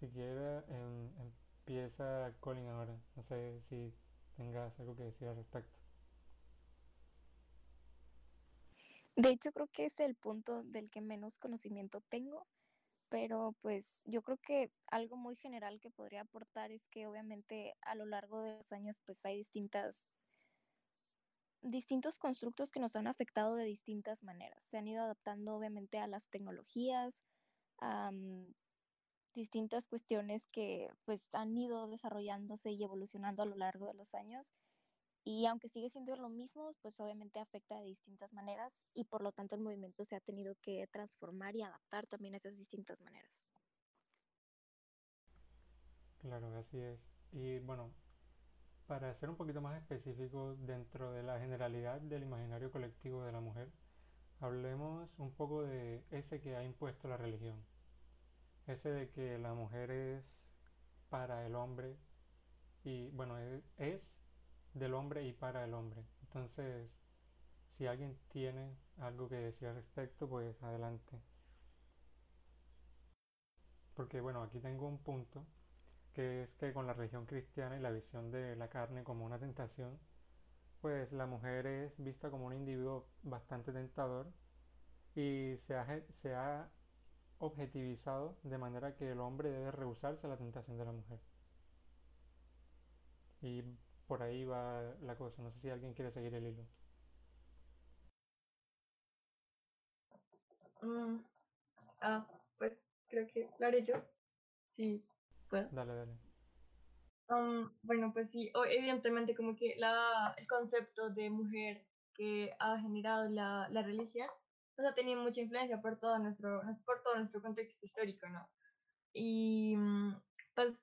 Si quiere, em, empieza Colin ahora. No sé si tengas algo que decir al respecto. De hecho, creo que es el punto del que menos conocimiento tengo, pero pues yo creo que algo muy general que podría aportar es que obviamente a lo largo de los años pues hay distintas distintos constructos que nos han afectado de distintas maneras. Se han ido adaptando obviamente a las tecnologías, distintas cuestiones que pues han ido desarrollándose y evolucionando a lo largo de los años. Y aunque sigue siendo lo mismo, pues obviamente afecta de distintas maneras y por lo tanto el movimiento se ha tenido que transformar y adaptar también a esas distintas maneras. Claro, así es. Y bueno, para ser un poquito más específico dentro de la generalidad del imaginario colectivo de la mujer, hablemos un poco de ese que ha impuesto la religión ese de que la mujer es para el hombre y bueno, es, del hombre y para el hombre. Entonces, si alguien tiene algo que decir al respecto, pues adelante. Porque bueno, aquí tengo un punto, que es que con la religión cristiana y la visión de la carne como una tentación, pues la mujer es vista como un individuo bastante tentador y se ha, se ha objetivizado de manera que el hombre debe rehusarse a la tentación de la mujer. Y por ahí va la cosa. No sé si alguien quiere seguir el hilo. Mm, ah, pues creo que lo haré yo. Sí, puedo. Dale, dale. Um, bueno, pues sí, evidentemente como que la, el concepto de mujer que ha generado la, la religión pues, ha tenido mucha influencia por todo nuestro, por todo nuestro contexto histórico, ¿no? Y mm, pues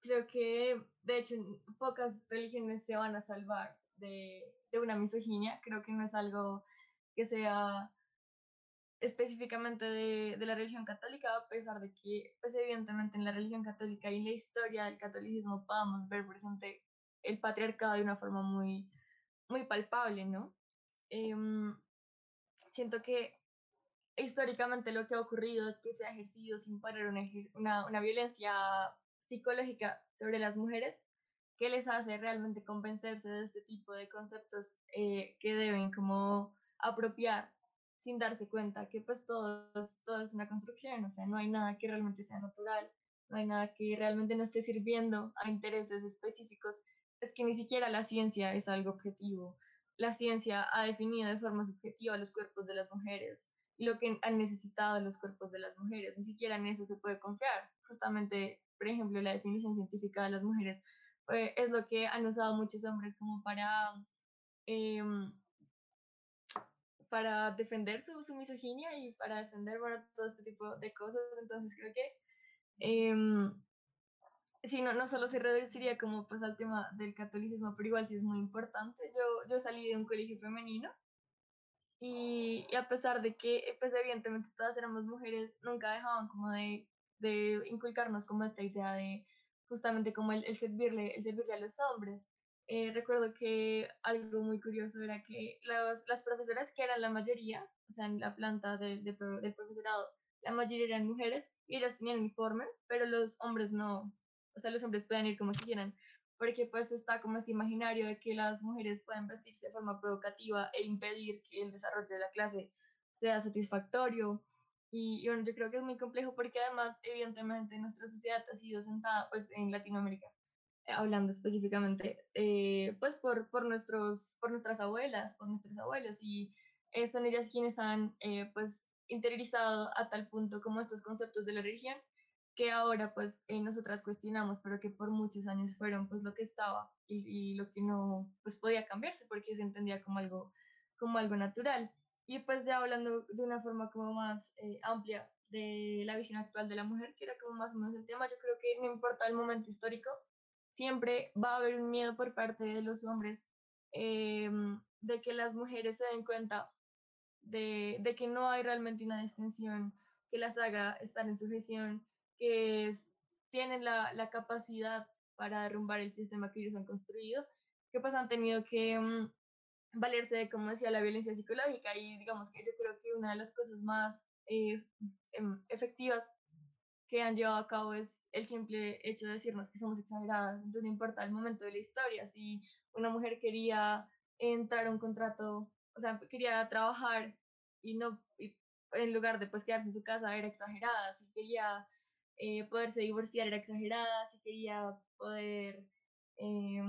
creo que, de hecho, pocas religiones se van a salvar de, de una misoginia. Creo que no es algo que sea específicamente de, de, la religión católica, a pesar de que, pues evidentemente en la religión católica y en la historia del catolicismo podamos ver presente el patriarcado de una forma muy, muy palpable, ¿no? Em, siento que históricamente lo que ha ocurrido es que se ha ejercido sin parar una, una, violencia psicológica sobre las mujeres que les hace realmente convencerse de este tipo de conceptos eh, que deben como apropiar sin darse cuenta que pues todo todo es una construcción, o sea, no hay nada que realmente sea natural, no hay nada que realmente no esté sirviendo a intereses específicos, es que ni siquiera la ciencia es algo objetivo, la ciencia ha definido de forma subjetiva los cuerpos de las mujeres, lo que han necesitado los cuerpos de las mujeres. Ni siquiera en eso se puede confiar. Justamente, por ejemplo, la definición científica de las mujeres eh, es lo que han usado muchos hombres como para, em, para defender su, su, misoginia y para defender bueno, todo este tipo de cosas. Entonces creo que eh, sí, no, no solo se reduciría como pues al tema del catolicismo, pero igual sí es muy importante. Yo, yo salí de un colegio femenino y, a pesar de que, pues evidentemente todas éramos mujeres, nunca dejaban como de, de inculcarnos como esta idea de justamente como el, el, servirle, el servirle a los hombres. Eh, recuerdo que algo muy curioso era que los, las profesoras, que eran la mayoría, o sea, en la planta de, del profesorado, la mayoría eran mujeres y ellas tenían uniforme, pero los hombres no, o sea, los hombres pueden ir como quieran, porque pues está como este imaginario de que las mujeres pueden vestirse de forma provocativa e impedir que el desarrollo de la clase sea satisfactorio. Y, y bueno, yo creo que es muy complejo porque además, evidentemente, nuestra sociedad ha sido sentada, pues en Latinoamérica, eh, hablando específicamente, eh, pues por, por, nuestros, por nuestras abuelas, por nuestros abuelos, y eh, son ellas quienes han, eh, pues, interiorizado a tal punto como estos conceptos de la religión que ahora pues eh, nosotras cuestionamos, pero que por muchos años fueron pues lo que estaba y, y, lo que no pues podía cambiarse porque se entendía como algo, como algo natural. Y pues ya hablando de una forma como más eh, amplia de la visión actual de la mujer, que era como más o menos el tema, yo creo que no importa el momento histórico, siempre va a haber un miedo por parte de los hombres eh, de que las mujeres se den cuenta de, de que no hay realmente una distinción que las haga estar en sujeción que es, tienen la, la, capacidad para derrumbar el sistema que ellos han construido, que pues han tenido que um, valerse de, como decía, la violencia psicológica y digamos que yo creo que una de las cosas más eh, efectivas que han llevado a cabo es el simple hecho de decirnos que somos exageradas, entonces no importa el momento de la historia, si una mujer quería entrar a un contrato, o sea, quería trabajar y no, y en lugar de pues quedarse en su casa, era exagerada, si quería eh, poderse divorciar era exagerada, si quería poder eh,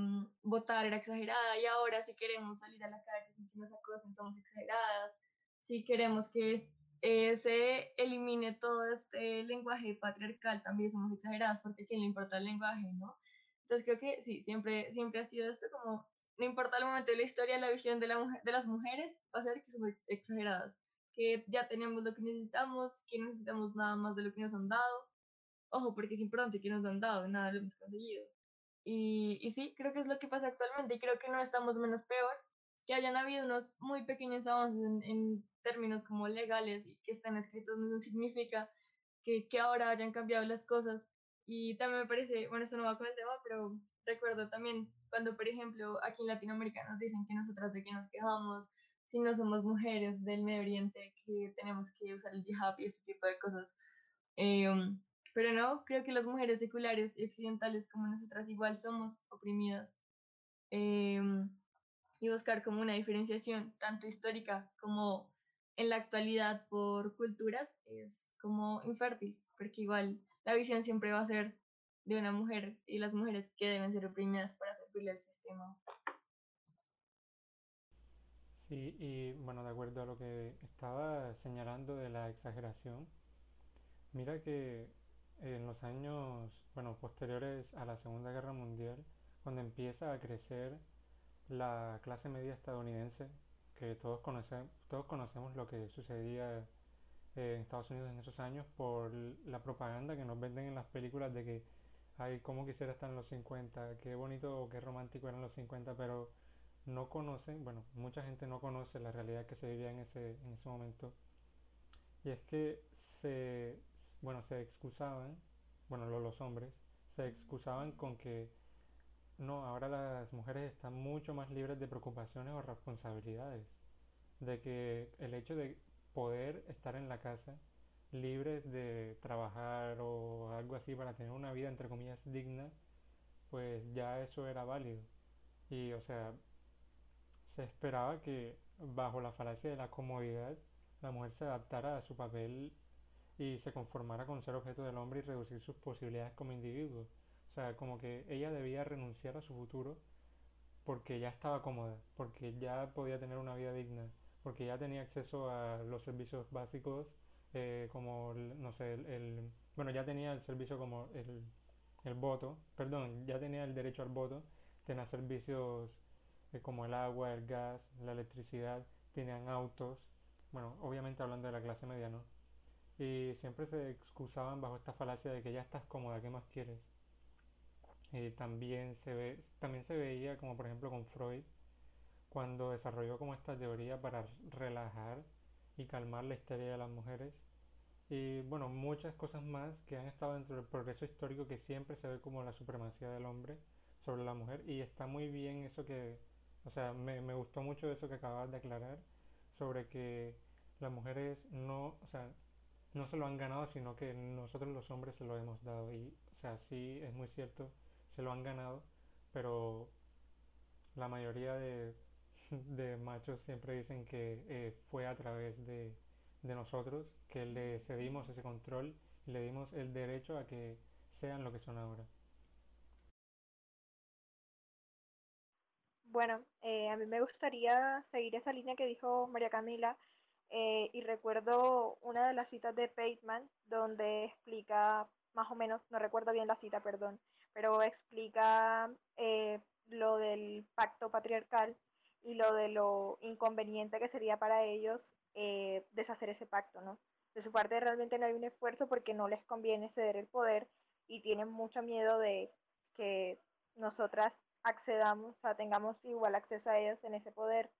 votar era exagerada y ahora si queremos salir a la calle sin que nos acosen somos exageradas, si queremos que eh, se elimine todo este lenguaje patriarcal también somos exageradas porque a quién le importa el lenguaje, ¿no? Entonces creo que sí, siempre, siempre ha sido esto como, no importa el momento de la historia, la visión de, la mujer, de las mujeres va a ser que somos exageradas, que ya tenemos lo que necesitamos, que no necesitamos nada más de lo que nos han dado, Ojo, porque es importante que nos han dado, nada lo hemos conseguido. Y, y sí, creo que es lo que pasa actualmente y creo que no estamos menos peor que hayan habido unos muy pequeños avances en, en términos como legales y que están escritos no significa que, que ahora hayan cambiado las cosas. Y también me parece, bueno, eso no va con el tema, pero recuerdo también cuando, por ejemplo, aquí en Latinoamérica nos dicen que nosotras de qué nos quejamos, si no somos mujeres del Medio Oriente, que tenemos que usar el jihad y este tipo de cosas. Eh, pero no, creo que las mujeres seculares y occidentales como nosotras igual somos oprimidas. Eh, y buscar como una diferenciación tanto histórica como en la actualidad por culturas es como infértil, porque igual la visión siempre va a ser de una mujer y las mujeres que deben ser oprimidas para servirle al sistema. Sí, y bueno, de acuerdo a lo que estaba señalando de la exageración, mira que en los años, bueno, posteriores a la Segunda Guerra Mundial, cuando empieza a crecer la clase media estadounidense, que todos conocemos, todos conocemos lo que sucedía en Estados Unidos en esos años por la propaganda que nos venden en las películas de que, ay, cómo quisiera estar en los 50, qué bonito o qué romántico eran los 50, pero no conocen, bueno, mucha gente no conoce la realidad que se vivía en ese, en ese momento. Y es que se, bueno, se excusaban, bueno, los hombres, se excusaban con que no, ahora las mujeres están mucho más libres de preocupaciones o responsabilidades, de que el hecho de poder estar en la casa, libres de trabajar o algo así para tener una vida entre comillas digna, pues ya eso era válido. Y o sea, se esperaba que bajo la falacia de la comodidad, la mujer se adaptara a su papel y se conformara con ser objeto del hombre y reducir sus posibilidades como individuo. O sea, como que ella debía renunciar a su futuro porque ya estaba cómoda, porque ya podía tener una vida digna, porque ya tenía acceso a los servicios básicos, eh, como, no sé, el, bueno, ya tenía el servicio como el, el voto, perdón, ya tenía el derecho al voto, tenía servicios eh, como el agua, el gas, la electricidad, tenían autos, bueno, obviamente hablando de la clase media, ¿no? Y siempre se excusaban bajo esta falacia de que ya estás cómoda, ¿qué más quieres? Eh, también, se ve, también se veía como por ejemplo con Freud, cuando desarrolló como esta teoría para relajar y calmar la histeria de las mujeres. Y bueno, muchas cosas más que han estado dentro del progreso histórico que siempre se ve como la supremacía del hombre sobre la mujer. Y está muy bien eso que, o sea, me, me gustó mucho eso que acabas de aclarar sobre que las mujeres no, o sea, no se lo han ganado, sino que nosotros los hombres se lo hemos dado. Y, o sea, sí es muy cierto, se lo han ganado, pero la mayoría de, de machos siempre dicen que eh, fue a través de, de nosotros que le cedimos ese control y le dimos el derecho a que sean lo que son ahora. Bueno, eh, a mí me gustaría seguir esa línea que dijo María Camila eh, y recuerdo una de las citas de Bateman donde explica, más o menos, no recuerdo bien la cita, perdón, pero explica eh, lo del pacto patriarcal y lo de lo inconveniente que sería para ellos deshacer ese pacto, ¿no? De su parte realmente no hay un esfuerzo porque no les conviene ceder el poder y tienen mucho miedo de que nosotras accedamos, o sea, tengamos igual acceso a ellos en ese poder.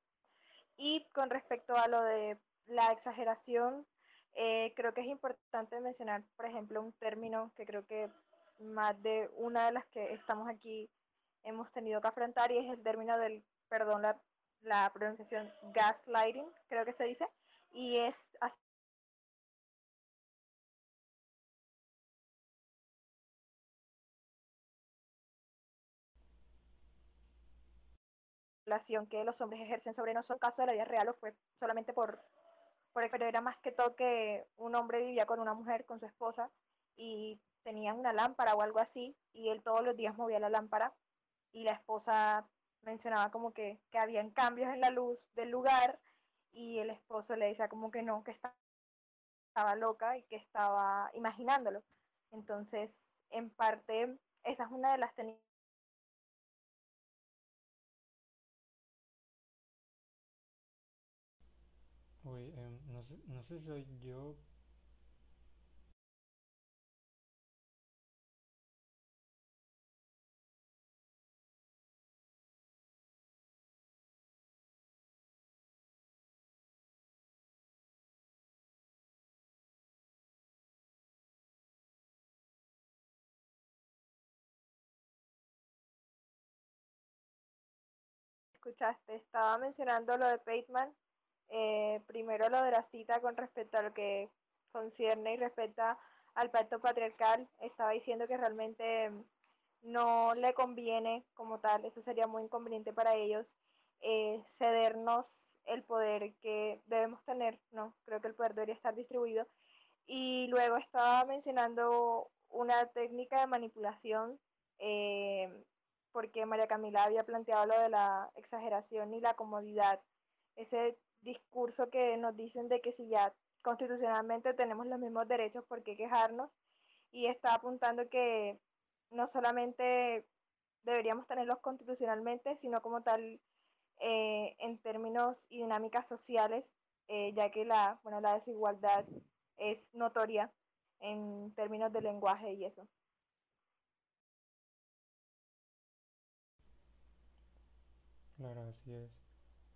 Y con respecto a lo de la exageración, eh, creo que es importante mencionar, por ejemplo, un término que creo que más de una de las que estamos aquí hemos tenido que afrontar y es el término del, perdón, la, la pronunciación gaslighting, creo que se dice, y es que los hombres ejercen sobre nosotros, caso de la vida real o fue solamente por pero era más que todo que un hombre vivía con una mujer, con su esposa, y tenían una lámpara o algo así, y él todos los días movía la lámpara, y la esposa mencionaba como que, que habían cambios en la luz del lugar, y el esposo le decía como que no, que estaba loca y que estaba imaginándolo. Entonces, en parte, esa es una de las técnicas soy yo. escuchaste, estaba mencionando lo de Bateman eh, primero lo de la cita con respecto a lo que concierne y respecta al pacto patriarcal, estaba diciendo que realmente no le conviene como tal, eso sería muy inconveniente para ellos, eh, cedernos el poder que debemos tener, ¿no? Creo que el poder debería estar distribuido. Y luego estaba mencionando una técnica de manipulación, eh, porque María Camila había planteado lo de la exageración y la comodidad. Ese discurso que nos dicen de que si ya constitucionalmente tenemos los mismos derechos, ¿por qué quejarnos? Y está apuntando que no solamente deberíamos tenerlos constitucionalmente, sino como tal eh, en términos y dinámicas sociales, eh, ya que la, bueno, la desigualdad es notoria en términos de lenguaje y eso. Claro, así es.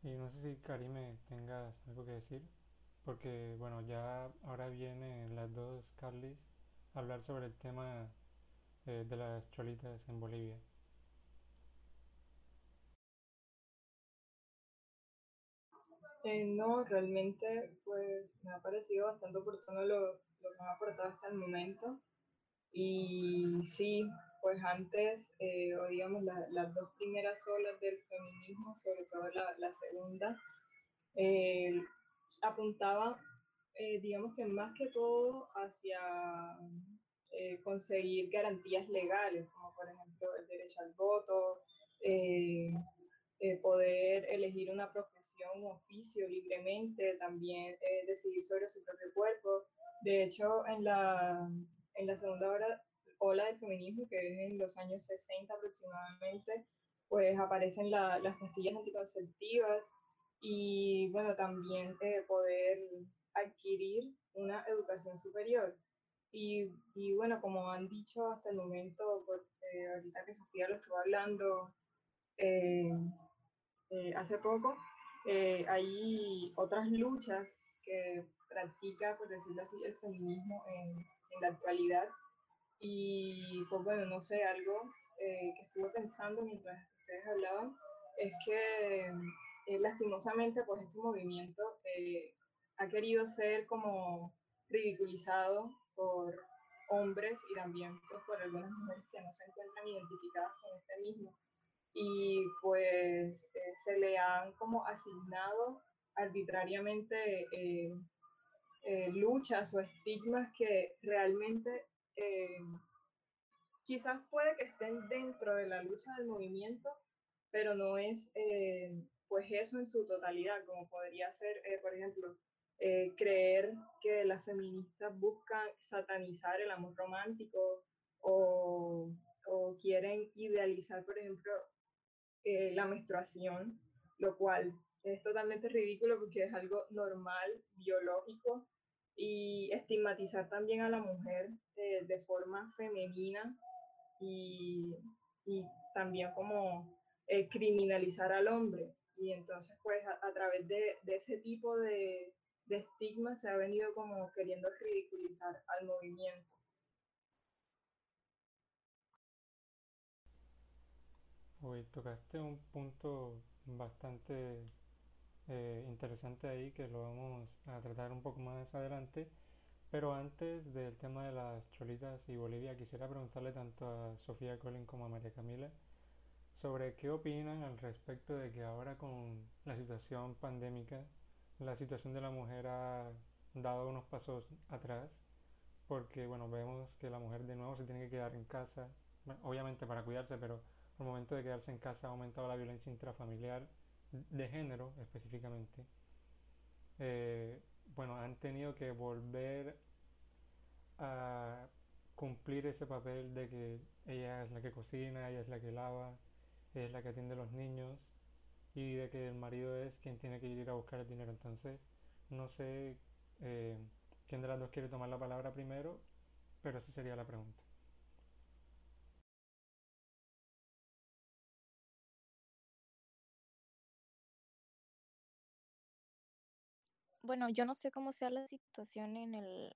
Y no sé si Karime tengas algo que decir, porque bueno, ya ahora vienen las dos Carlis a hablar sobre el tema eh, de las cholitas en Bolivia. Eh, no, realmente pues me ha parecido bastante oportuno lo, lo que han aportado hasta el momento. Y sí, pues antes eh, oíamos las dos primeras olas del feminismo, sobre todo la, segunda, eh, apuntaba, eh, digamos que más que todo hacia conseguir garantías legales, como por ejemplo el derecho al voto, eh, poder elegir una profesión, un oficio libremente, también eh, decidir sobre su propio cuerpo. De hecho, en la, en la segunda hora, ola del feminismo, que es en los años 60 aproximadamente, pues aparecen las pastillas anticonceptivas y bueno, también eh, poder adquirir una educación superior. Y, y, bueno, como han dicho hasta el momento, pues, ahorita que Sofía lo estuvo hablando, eh, eh, hace poco, eh, hay otras luchas que practica, por decirlo así, el feminismo en la actualidad. Y pues bueno, no sé, algo eh, que estuve pensando mientras ustedes hablaban es que lastimosamente pues este movimiento ha querido ser como ridiculizado por hombres y también pues, por algunas mujeres que no se encuentran identificadas con este mismo. Y pues eh, se le han como asignado arbitrariamente eh, eh, luchas o estigmas que realmente quizás puede que estén dentro de la lucha del movimiento, pero no es pues eso en su totalidad, como podría ser, por ejemplo, creer que las feministas buscan satanizar el amor romántico o, o quieren idealizar, por ejemplo, eh, la menstruación, lo cual es totalmente ridículo porque es algo normal, biológico, y estigmatizar también a la mujer de forma femenina y, y también como eh, criminalizar al hombre. Y entonces, pues a, a través de, de, ese tipo de, de estigma se ha venido como queriendo ridiculizar al movimiento. Hoy tocaste un punto bastante eh, interesante ahí que lo vamos a tratar un poco más adelante. Pero antes del tema de las cholitas y Bolivia, quisiera preguntarle tanto a Sofía Colin como a María Camila sobre qué opinan al respecto de que ahora con la situación pandémica, la situación de la mujer ha dado unos pasos atrás, porque bueno, vemos que la mujer de nuevo se tiene que quedar en casa, obviamente para cuidarse, pero al momento de quedarse en casa ha aumentado la violencia intrafamiliar de género específicamente. Eh, bueno, han tenido que volver a cumplir ese papel de que ella es la que cocina, ella es la que lava, ella es la que atiende a los niños y de que el marido es quien tiene que ir a buscar el dinero. Entonces, no sé eh, quién de las dos quiere tomar la palabra primero, pero esa sería la pregunta. Bueno, yo no sé cómo sea la situación en el,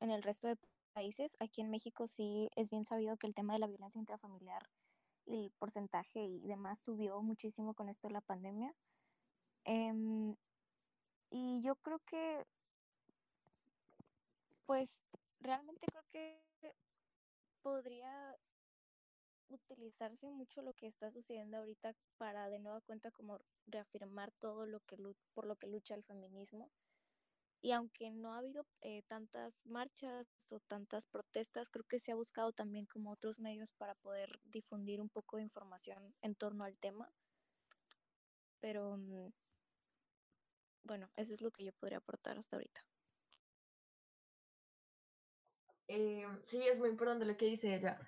en el resto de países. Aquí en México sí es bien sabido que el tema de la violencia intrafamiliar, el porcentaje y demás subió muchísimo con esto de la pandemia. Eh, y yo creo que, pues, realmente creo que podría utilizarse mucho lo que está sucediendo ahorita para de nueva cuenta como reafirmar todo lo que por lo que lucha el feminismo y aunque no ha habido eh, tantas marchas o tantas protestas, creo que se ha buscado también como otros medios para poder difundir un poco de información en torno al tema. Pero mm, bueno, eso es lo que yo podría aportar hasta ahorita. Eh, sí, es muy importante lo que dice ella,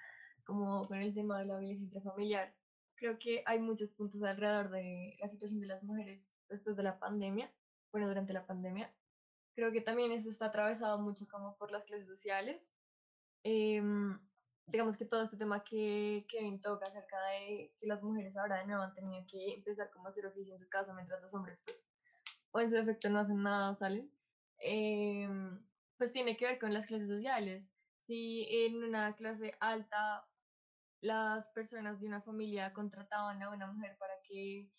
como con el tema de la violencia intrafamiliar. Creo que hay muchos puntos alrededor de la situación de las mujeres después de la pandemia, bueno, durante la pandemia, Creo que también eso está atravesado mucho como por las clases sociales. Eh, digamos que todo este tema que Kevin toca acerca de que las mujeres ahora de nuevo han tenido que empezar como a hacer oficio en su casa mientras los hombres pues o en su efecto no hacen nada, salen, eh, pues tiene que ver con las clases sociales. Si en una clase alta las personas de una familia contrataban a una mujer para que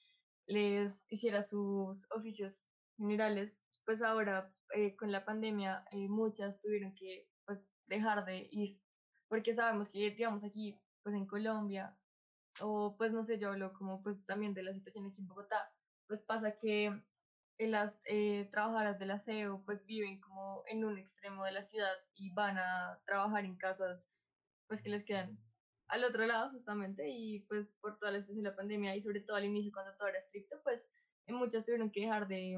les hiciera sus oficios generales, pues ahora eh, con la pandemia eh, muchas tuvieron que pues dejar de ir, porque sabemos que digamos aquí pues en Colombia o pues no sé, yo hablo como pues también de la situación aquí en Bogotá, pues pasa que las eh, trabajadoras del aseo pues viven como en un extremo de la ciudad y van a trabajar en casas pues que les quedan al otro lado justamente y pues por toda la situación de la pandemia y sobre todo al inicio cuando todo era estricto, pues muchas tuvieron que dejar de,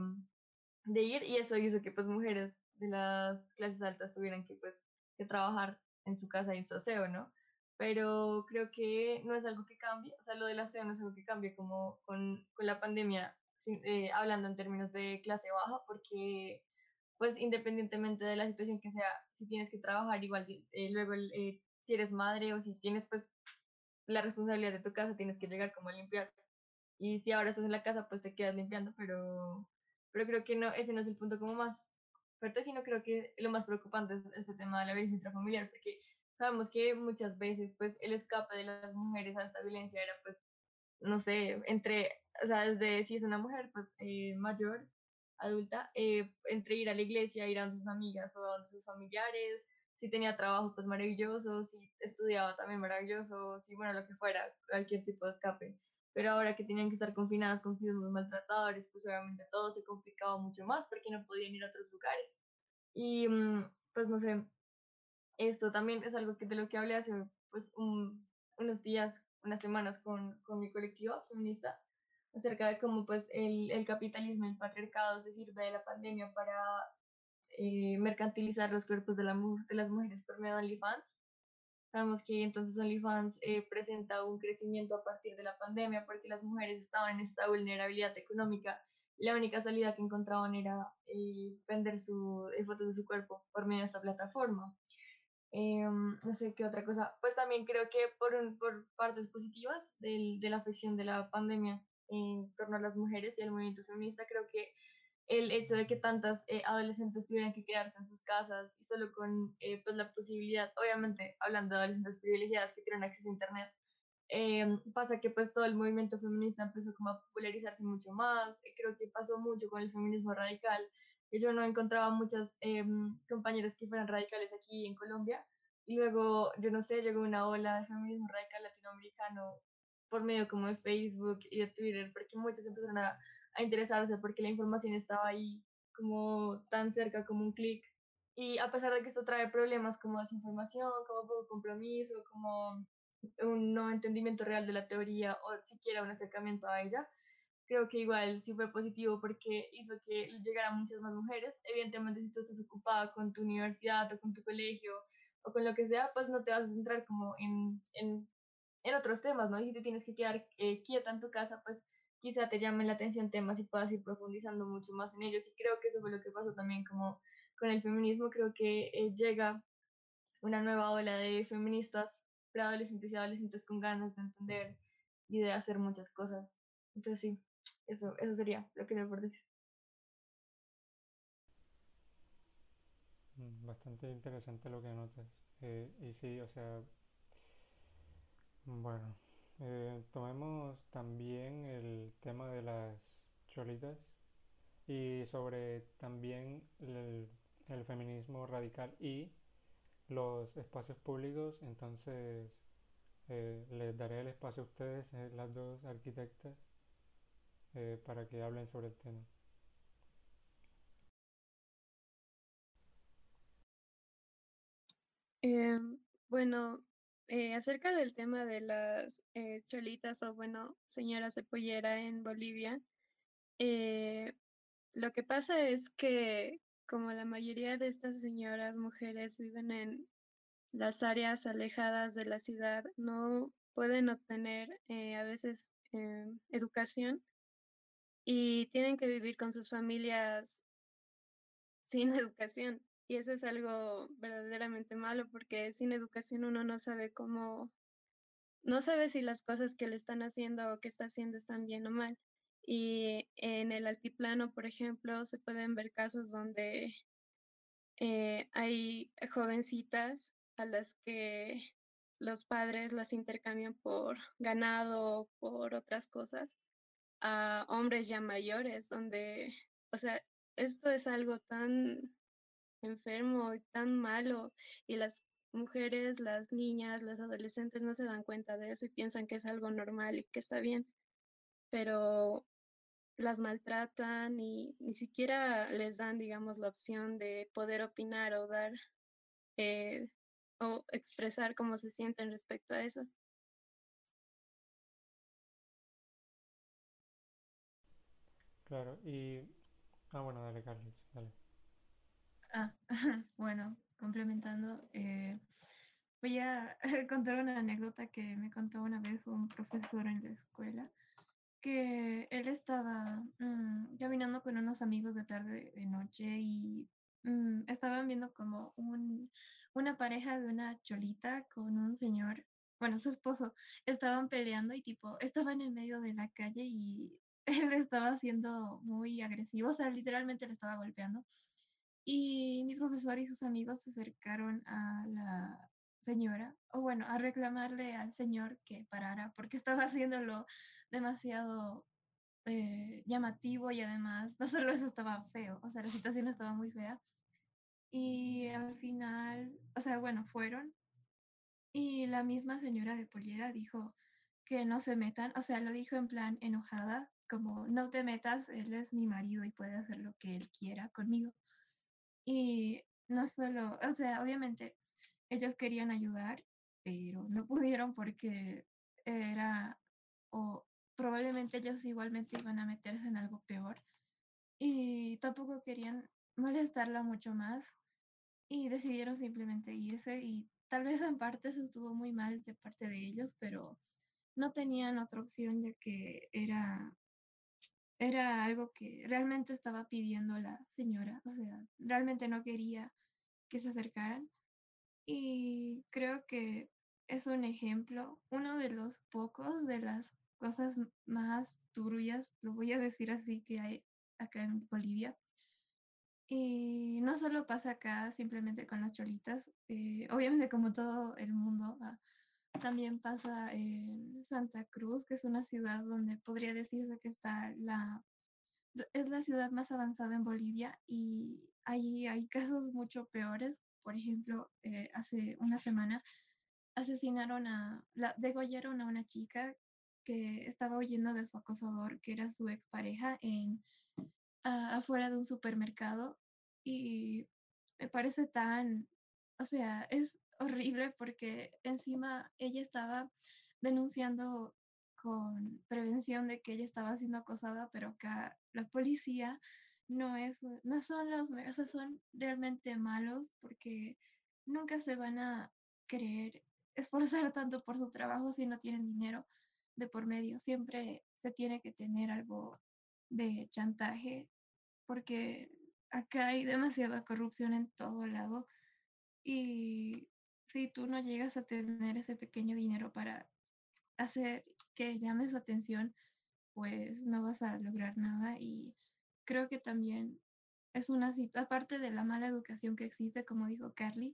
de ir y eso hizo que pues mujeres de las clases altas tuvieran que pues que trabajar en su casa y en su aseo, ¿no? Pero creo que no es algo que cambie, o sea, lo del aseo no es algo que cambie como con, con la pandemia, eh, hablando en términos de clase baja, porque pues independientemente de la situación que sea, si tienes que trabajar igual, eh, luego eh, si eres madre o si tienes pues la responsabilidad de tu casa, tienes que llegar como a limpiar. Y si ahora estás en la casa, pues te quedas limpiando, pero, pero creo que no, ese no es el punto como más fuerte, sino creo que lo más preocupante es este tema de la violencia intrafamiliar, porque sabemos que muchas veces pues el escape de las mujeres a esta violencia era pues, no sé, entre, o sea, desde si es una mujer pues eh, mayor, adulta, eh, entre ir a la iglesia, ir a sus amigas o a sus familiares, si tenía trabajo, pues maravilloso, si estudiaba también maravilloso, si bueno, lo que fuera, cualquier tipo de escape. Pero ahora que tenían que estar confinadas con cuidados maltratadores, pues obviamente todo se complicaba mucho más porque no podían ir a otros lugares. Y mm, pues no sé, esto también es algo que de lo que hablé hace pues unos días, unas semanas con, con mi colectivo feminista, acerca de cómo pues el, el capitalismo, el patriarcado se sirve de la pandemia para eh, mercantilizar los cuerpos de, la, de, las mujeres por medio de OnlyFans. Sabemos que entonces OnlyFans eh, presenta un crecimiento a partir de la pandemia porque las mujeres estaban en esta vulnerabilidad económica y la única salida que encontraban era eh, vender su, fotos de su cuerpo por medio de esta plataforma. Em, no sé qué otra cosa. Pues también creo que por, por partes positivas del, de la afección de la pandemia en torno a las mujeres y el movimiento feminista, creo que el hecho de que tantas eh, adolescentes tuvieran que quedarse en sus casas y solo con eh, pues la posibilidad, obviamente hablando de adolescentes privilegiadas que tienen acceso a Internet, eh, pasa que pues todo el movimiento feminista empezó como a popularizarse mucho más, creo que pasó mucho con el feminismo radical, que yo no encontraba muchas compañeras que fueran radicales aquí en Colombia, y luego, yo no sé, llegó una ola de feminismo radical latinoamericano por medio como de Facebook y de Twitter, porque muchas empezaron a a interesarse porque la información estaba ahí como tan cerca como un clic. Y a pesar de que esto trae problemas como desinformación, como poco compromiso, como un no entendimiento real de la teoría o siquiera un acercamiento a ella, creo que igual sí fue positivo porque hizo que llegaran muchas más mujeres. Evidentemente, si tú estás ocupada con tu universidad o con tu colegio o con lo que sea, pues no te vas a centrar como en, en, en otros temas, ¿no? Y si te tienes que quedar eh, quieta en tu casa, pues quizá te llamen la atención temas y puedas ir profundizando mucho más en ellos. Y creo que eso fue lo que pasó también como con el feminismo. Creo que eh, llega una nueva ola de feministas, preadolescentes y adolescentes con ganas de entender y de hacer muchas cosas. Entonces sí, eso, eso sería lo que me por decir. Mm, bastante interesante lo que notas. Eh, y sí, o sea, bueno, eh, tomemos también el tema de las cholitas y sobre también el, feminismo radical y los espacios públicos. Entonces, eh, les daré el espacio a ustedes, eh, las dos arquitectas, para que hablen sobre el tema. bueno, eh, acerca del tema de las eh, cholitas o, bueno, señoras de pollera en Bolivia, eh, lo que pasa es que como la mayoría de estas señoras mujeres viven en las áreas alejadas de la ciudad, no pueden obtener a veces educación y tienen que vivir con sus familias sin educación. Y eso es algo verdaderamente malo porque sin educación uno no sabe cómo, no sabe si las cosas que le están haciendo o que está haciendo están bien o mal. Y en el altiplano, por ejemplo, se pueden ver casos donde eh, hay jovencitas a las que los padres las intercambian por ganado o por otras cosas a hombres ya mayores, donde, o sea, esto es algo tan enfermo y tan malo y las mujeres, las niñas, las adolescentes no se dan cuenta de eso y piensan que es algo normal y que está bien, pero las maltratan y ni siquiera les dan, digamos, la opción de poder opinar o dar eh, o expresar cómo se sienten respecto a eso. Claro, y... Ah, bueno, dale, Carlos, dale. Ah, bueno, complementando, eh, voy a contar una anécdota que me contó una vez un profesor en la escuela, que él estaba mm, caminando con unos amigos de tarde, de noche, y mm, estaban viendo como un, una pareja de una cholita con un señor, bueno, su esposo, estaban peleando y tipo, estaban en medio de la calle y él estaba siendo muy agresivo, o sea, literalmente le estaba golpeando. Y mi profesor y sus amigos se acercaron a la señora, o bueno, a reclamarle al señor que parara, porque estaba haciéndolo demasiado eh, llamativo y además, no solo eso estaba feo, o sea, la situación estaba muy fea. Y al final, o sea, bueno, fueron. Y la misma señora de pollera dijo que no se metan, o sea, lo dijo en plan enojada, como no te metas, él es mi marido y puede hacer lo que él quiera conmigo. Y no solo, o sea, obviamente ellos querían ayudar, pero no pudieron porque era, o probablemente ellos igualmente iban a meterse en algo peor. Y tampoco querían molestarla mucho más y decidieron simplemente irse y tal vez en parte se estuvo muy mal de parte de ellos, pero no tenían otra opción ya que era era algo que realmente estaba pidiendo la señora, o sea, realmente no quería que se acercaran. Y creo que es un ejemplo, uno de los pocos de las cosas más turbias, lo voy a decir así, que hay acá en Bolivia. Y no solo pasa acá simplemente con las cholitas, eh, obviamente como todo el mundo, ah, también pasa en Santa Cruz, que es una ciudad donde podría decirse que está la, es la ciudad más avanzada en Bolivia y ahí hay casos mucho peores. Por ejemplo, eh, hace una semana asesinaron a, la, degollaron a una chica que estaba huyendo de su acosador, que era su expareja, en, afuera de un supermercado. Y me parece tan, o sea, es horrible porque encima ella estaba denunciando con prevención de que ella estaba siendo acosada, pero acá la policía no es, no son los, o sea, son realmente malos porque nunca se van a querer esforzar tanto por su trabajo si no tienen dinero de por medio. Siempre se tiene que tener algo de chantaje porque acá hay demasiada corrupción en todo lado y si tú no llegas a tener ese pequeño dinero para hacer que llame su atención, pues no vas a lograr nada y creo que también es una aparte de la mala educación que existe, como dijo Carly,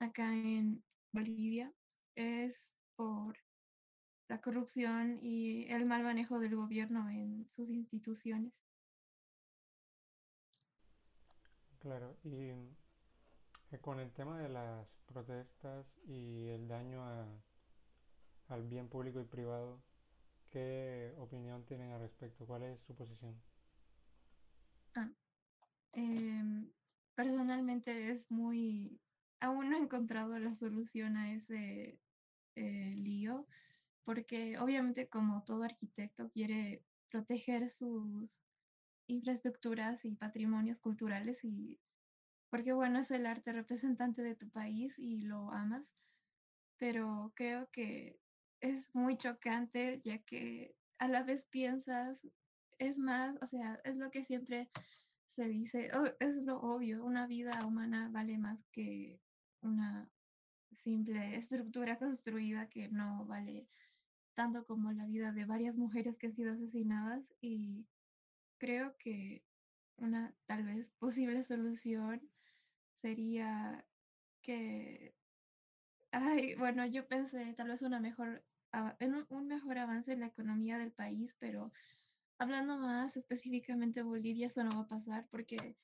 acá en Bolivia, es por la corrupción y el mal manejo del gobierno en sus instituciones. Claro, y con el tema de las protestas y el daño al bien público y privado, ¿qué opinión tienen al respecto? ¿Cuál es su posición? Ah, em, personalmente es muy... Aún no he encontrado la solución a ese eh, lío, porque obviamente como todo arquitecto quiere proteger sus infraestructuras y patrimonios culturales y porque bueno, es el arte representante de tu país y lo amas, pero creo que es muy chocante ya que a la vez piensas, es más, o sea, es lo que siempre se dice, es lo obvio, una vida humana vale más que una simple estructura construida que no vale tanto como la vida de varias mujeres que han sido asesinadas y creo que una tal vez posible solución sería que, ay, bueno, yo pensé tal vez una mejor, en un, mejor avance en la economía del país, pero hablando más específicamente de Bolivia, eso no va a pasar porque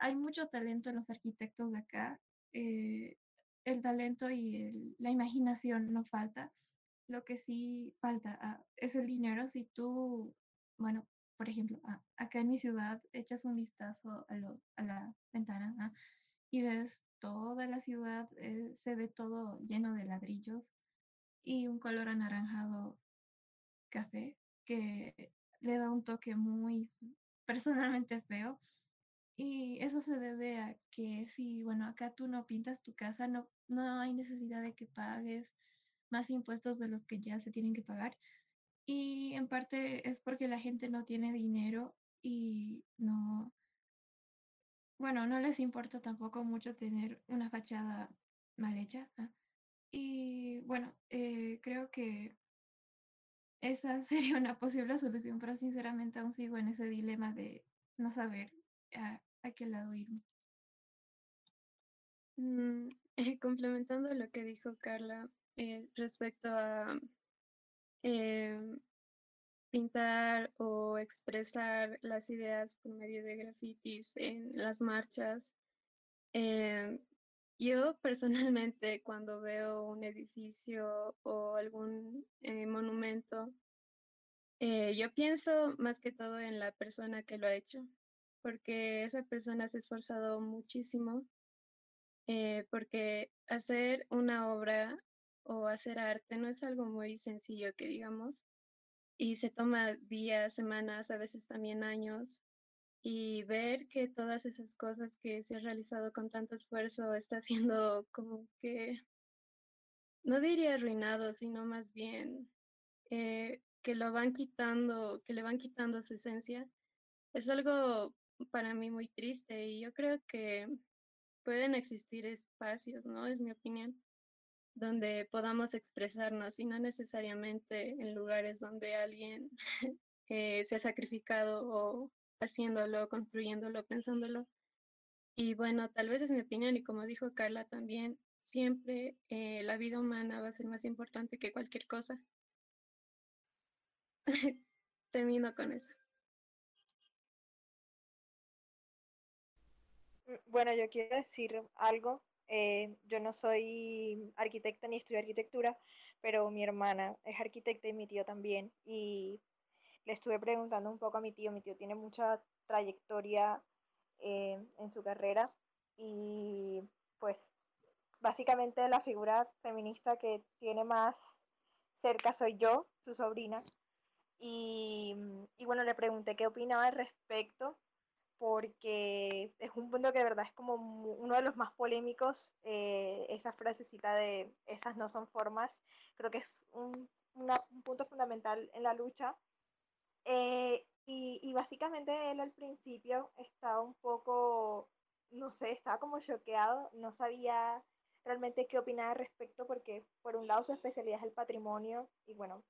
hay mucho talento en los arquitectos de acá. Eh, el talento y la imaginación no falta. Lo que sí falta ah, es el dinero. Si tú, bueno, por ejemplo, acá en mi ciudad echas un vistazo a, la ventana ah, y ves toda la ciudad, eh, se ve todo lleno de ladrillos y un color anaranjado café, que le da un toque muy personalmente feo. Y eso se debe a que si, bueno, acá tú no pintas tu casa, no, no hay necesidad de que pagues más impuestos de los que ya se tienen que pagar. Y en parte es porque la gente no tiene dinero y no, bueno, no les importa tampoco mucho tener una fachada mal hecha. ¿ah? Y bueno, eh, creo que esa sería una posible solución, pero sinceramente aún sigo en ese dilema de no saber a, a qué lado irme. Mm, complementando lo que dijo Carla eh, respecto a em, pintar o expresar las ideas por medio de grafitis en las marchas. Em, yo personalmente cuando veo un edificio o algún eh, monumento, eh, yo pienso más que todo en la persona que lo ha hecho, porque esa persona se ha esforzado muchísimo, eh, porque hacer una obra o hacer arte no es algo muy sencillo que digamos, y se toma días, semanas, a veces también años, y ver que todas esas cosas que se ha realizado con tanto esfuerzo está siendo como que, no diría arruinado, sino más bien eh, que lo van quitando, que le van quitando su esencia, es algo para mí muy triste y yo creo que pueden existir espacios, ¿no? Es mi opinión, donde podamos expresarnos y no necesariamente en lugares donde alguien eh, se ha sacrificado o haciéndolo, construyéndolo, pensándolo. Y bueno, tal vez es mi opinión y como dijo Carla también, siempre eh, la vida humana va a ser más importante que cualquier cosa. Termino con eso. Mm, bueno, yo quiero decir algo. Eh, yo no soy arquitecta ni estudio arquitectura, pero mi hermana es arquitecta y mi tío también. Y le estuve preguntando un poco a mi tío. Mi tío tiene mucha trayectoria eh, en su carrera y pues básicamente la figura feminista que tiene más cerca soy yo, su sobrina. Y, y bueno, le pregunté qué opinaba al respecto porque es un punto que de verdad es como uno de los más polémicos, eh, esa frasecita de esas no son formas, creo que es un, un punto fundamental en la lucha. Eh, y, y, básicamente él al principio estaba un poco, no sé, estaba como choqueado, no sabía realmente qué opinar al respecto porque por un lado su especialidad es el patrimonio y bueno,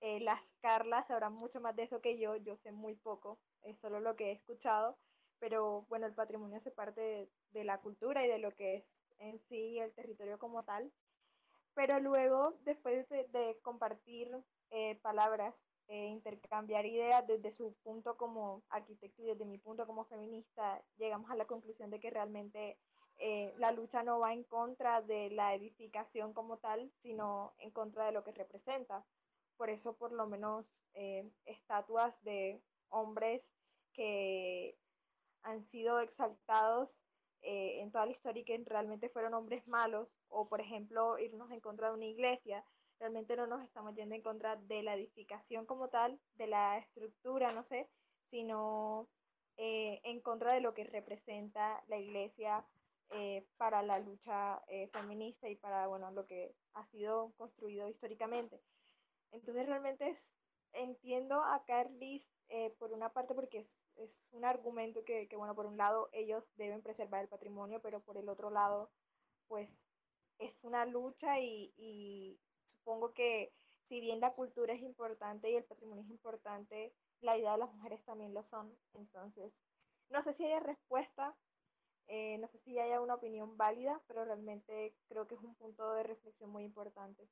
eh, las Carlas sabrán mucho más de eso que yo, yo sé muy poco, es solo lo que he escuchado, pero bueno, el patrimonio hace parte de, de la cultura y de lo que es en sí el territorio como tal. Pero luego, después de, de compartir eh, palabras, eh, intercambiar ideas desde su punto como arquitecto y desde mi punto como feminista, llegamos a la conclusión de que realmente eh, la lucha no va en contra de la edificación como tal, sino en contra de lo que representa por eso por lo menos eh, estatuas de hombres que han sido exaltados eh, en toda la historia y que realmente fueron hombres malos, o por ejemplo irnos en contra de una iglesia, realmente no nos estamos yendo en contra de la edificación como tal, de la estructura, no sé, sino eh, en contra de lo que representa la iglesia eh, para la lucha eh, feminista y para bueno, lo que ha sido construido históricamente. Entonces realmente es, entiendo a Carlis eh, por una parte porque es, es un argumento que, que, bueno, por un lado ellos deben preservar el patrimonio, pero por el otro lado, pues es una lucha y, y supongo que si bien la cultura es importante y el patrimonio es importante, la idea de las mujeres también lo son. Entonces, no sé si haya respuesta, eh, no sé si haya una opinión válida, pero realmente creo que es un punto de reflexión muy importante.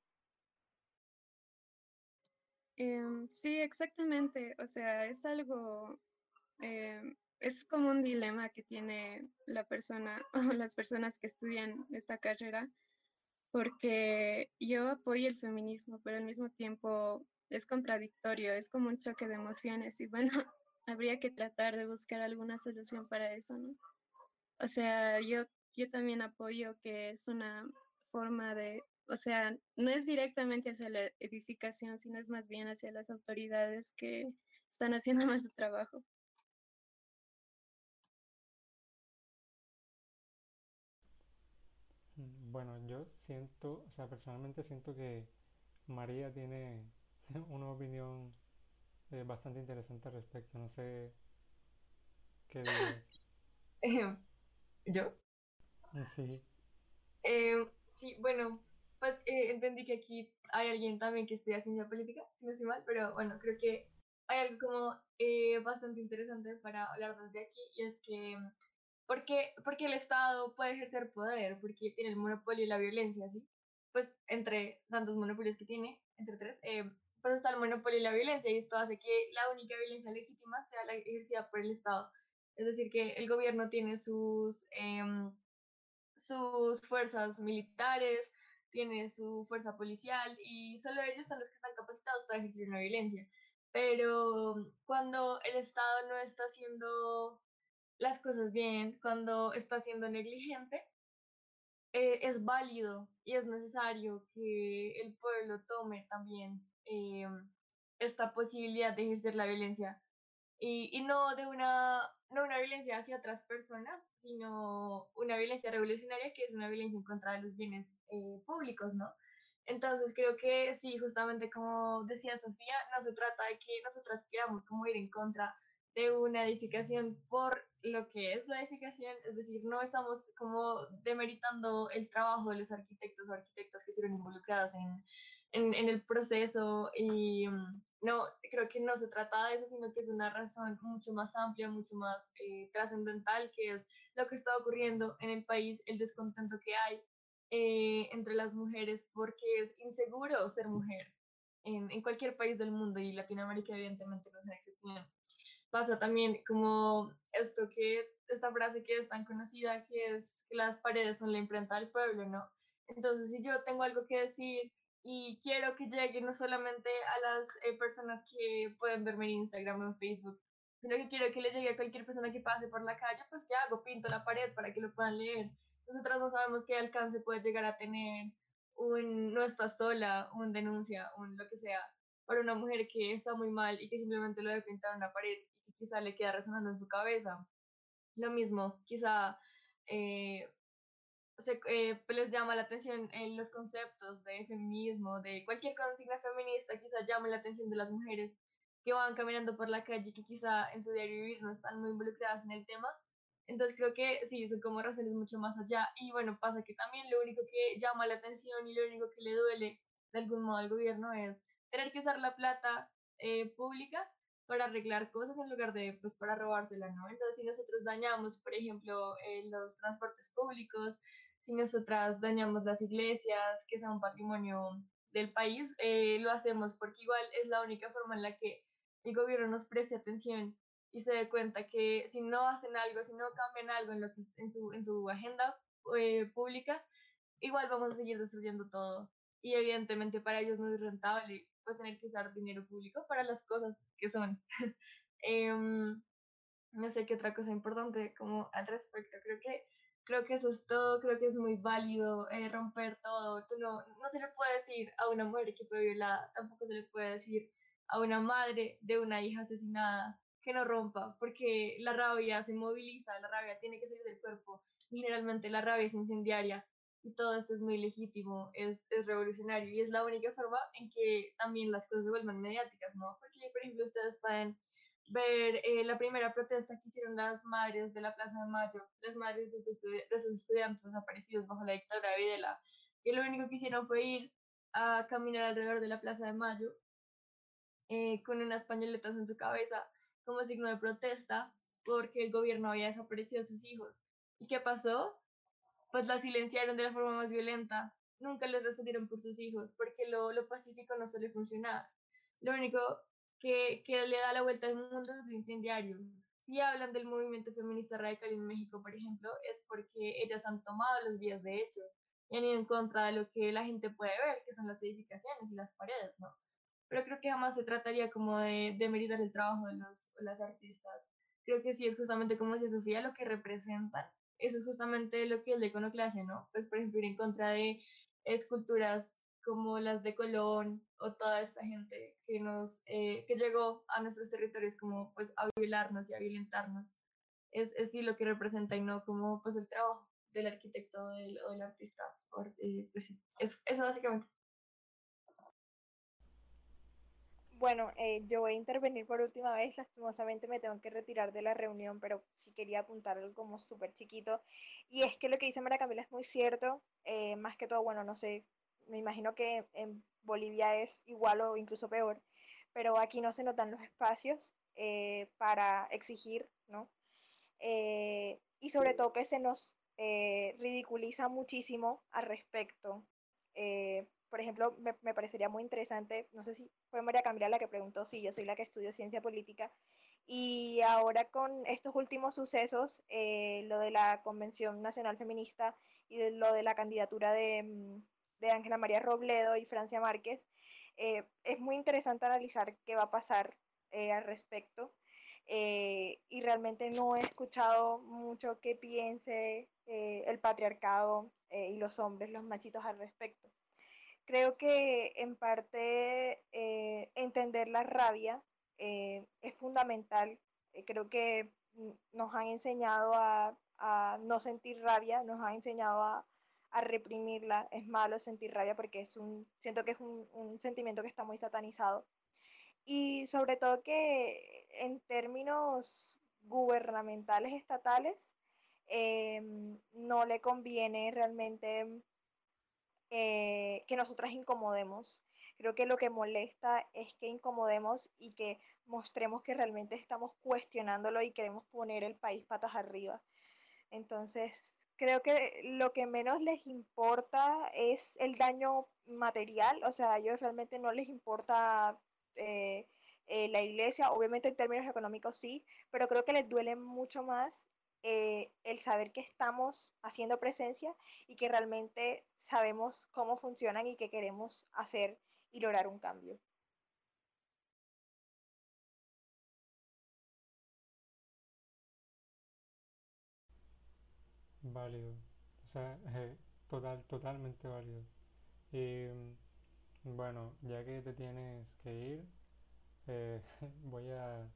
Eh, sí, exactamente. O sea, es algo, eh, es como un dilema que tiene la persona o las personas que estudian esta carrera, porque yo apoyo el feminismo, pero al mismo tiempo es contradictorio, es como un choque de emociones y bueno, habría que tratar de buscar alguna solución para eso, ¿no? O sea, yo, yo también apoyo que es una forma de o sea, no es directamente hacia la edificación, sino es más bien hacia las autoridades que están haciendo mal su trabajo. Bueno, yo siento, o sea, personalmente siento que María tiene una opinión eh, bastante interesante al respecto. No sé qué em, ¿Yo? Mm, sí. Em, sí, bueno, pues eh, entendí que aquí hay alguien también que estudia ciencia política, si no estoy mal, pero bueno, creo que hay algo como eh, bastante interesante para hablar desde aquí y es que ¿por qué, porque el Estado puede ejercer poder? Porque tiene el monopolio y la violencia, ¿sí? Pues entre tantos monopolios que tiene, entre tres, eh, pues está el monopolio y la violencia y esto hace que la única violencia legítima sea la ejercida por el Estado. Es decir, que el gobierno tiene sus, em, sus fuerzas militares, tiene su fuerza policial y solo ellos son los que están capacitados para ejercer una violencia. Pero cuando el Estado no está haciendo las cosas bien, cuando está siendo negligente, eh, es válido y es necesario que el pueblo tome también eh, esta posibilidad de ejercer la violencia y, y, no de una, no una violencia hacia otras personas, sino una violencia revolucionaria que es una violencia en contra de los bienes eh, públicos, ¿no? Entonces creo que sí, justamente como decía Sofía, no se trata de que nosotras queramos como ir en contra de una edificación por lo que es la edificación, es decir, no estamos como demeritando el trabajo de los arquitectos o arquitectas que estuvieron involucradas en, en, en, el proceso y mm, no, creo que no se trata de eso, sino que es una razón mucho más amplia, mucho más eh, trascendental, que es lo que está ocurriendo en el país, el descontento que hay eh, entre las mujeres porque es inseguro ser mujer en, en, cualquier país del mundo y Latinoamérica evidentemente no es una excepción. Pasa también como esto que, esta frase que es tan conocida, que es que las paredes son la imprenta del pueblo, ¿no? Entonces, si yo tengo algo que decir y quiero que llegue no solamente a las eh, personas que pueden verme en Instagram o en Facebook, sino que quiero que le llegue a cualquier persona que pase por la calle, pues ¿qué hago? Pinto la pared para que lo puedan leer nosotras no sabemos qué alcance puede llegar a tener un no está sola, un denuncia, un lo que sea, para una mujer que está muy mal y que simplemente lo debe pintar una pared quizá le queda resonando en su cabeza. Lo mismo, quizá eh, se, eh, les llama la atención en los conceptos de feminismo, de cualquier consigna feminista, quizá llame la atención de las mujeres que van caminando por la calle que quizá en su diario vivir no están muy involucradas en el tema entonces creo que sí, son como razones mucho más allá. Y bueno, pasa que también lo único que llama la atención y lo único que le duele de algún modo al gobierno es tener que usar la plata eh, pública para arreglar cosas en lugar de pues para robársela, ¿no? Entonces si nosotros dañamos, por ejemplo, eh, los transportes públicos, si nosotras dañamos las iglesias, que son patrimonio del país, eh, lo hacemos porque igual es la única forma en la que el gobierno nos preste atención y se dé cuenta que si no hacen algo, si no cambian algo en, lo que, en, su, en su agenda eh, pública, igual vamos a seguir destruyendo todo. Y evidentemente para ellos no es rentable pues tener que usar dinero público para las cosas que son. um, no sé qué otra cosa importante como al respecto. Creo que, creo que eso es todo, creo que es muy válido eh, romper todo. Tú no, no se le puede decir a una mujer que fue violada, tampoco se le puede decir a una madre de una hija asesinada que no rompa, porque la rabia se moviliza, la rabia tiene que salir del cuerpo, generalmente la rabia es incendiaria, y todo esto es muy legítimo, es, es revolucionario, y es la única forma en que también las cosas se vuelvan mediáticas, ¿no? Porque, por ejemplo, ustedes pueden ver eh, la primera protesta que hicieron las madres de la Plaza de Mayo, las madres de esos, de esos estudiantes desaparecidos bajo la dictadura de Videla, y lo único que hicieron fue ir a caminar alrededor de la Plaza de Mayo eh, con unas pañoletas en su cabeza como signo de protesta porque el gobierno había desaparecido a sus hijos. ¿Y qué pasó? Pues la silenciaron de la forma más violenta. Nunca les respondieron por sus hijos porque lo, lo pacífico no suele funcionar. Lo único que, que le da la vuelta al mundo es lo incendiario. Si hablan del movimiento feminista radical en México, por ejemplo, es porque ellas han tomado los vías de hecho y han ido en contra de lo que la gente puede ver, que son las edificaciones y las paredes, ¿no? pero creo que jamás se trataría como de, de meritar el trabajo de los, las artistas. Creo que sí es justamente como decía Sofía, lo que representan. Eso es justamente lo que es la iconoclasia, ¿no? Pues, por ejemplo, ir en contra de esculturas como las de Colón o toda esta gente que nos eh, que llegó a nuestros territorios como pues a violarnos y a violentarnos es, es sí lo que representa y no como pues el trabajo del arquitecto o del, artista eh, pues eso básicamente Bueno, eh, yo voy a intervenir por última vez. Lastimosamente me tengo que retirar de la reunión, pero sí quería apuntar algo como súper chiquito. Y es que lo que dice María Camila es muy cierto. eh, más que todo, bueno, no sé, me imagino que en Bolivia es igual o incluso peor, pero aquí no se notan los espacios eh, para exigir, ¿no? Y sobre todo que se nos ridiculiza muchísimo al respecto. Por ejemplo, me, parecería muy interesante, no sé si fue María Camila la que preguntó, sí, yo soy la que estudio ciencia política, y ahora con estos últimos sucesos, eh, lo de la Convención Nacional Feminista y lo de la candidatura de, mm, de Ángela María Robledo y Francia Márquez, eh, es muy interesante analizar qué va a pasar eh, al respecto. Y realmente no he escuchado mucho que piense el patriarcado y los hombres, los machitos al respecto. Creo que en parte entender la rabia es fundamental. creo que nos han enseñado a, a, no sentir rabia, nos han enseñado a, a, reprimirla. Es malo sentir rabia porque es un, siento que es un, un sentimiento que está muy satanizado y sobre todo que en términos gubernamentales estatales eh, no le conviene realmente eh, que nosotras incomodemos. Creo que lo que molesta es que incomodemos y que mostremos que realmente estamos cuestionándolo y queremos poner el país patas arriba. Entonces, creo que lo que menos les importa es el daño material, o sea, a ellos realmente no les importa eh, eh, la iglesia, obviamente en términos económicos sí, pero creo que les duele mucho más eh, el saber que estamos haciendo presencia y que realmente sabemos cómo funcionan y que queremos hacer y lograr un cambio. Válido, o sea, eh, total, totalmente válido. Y bueno, ya que te tienes que ir, eh, voy a,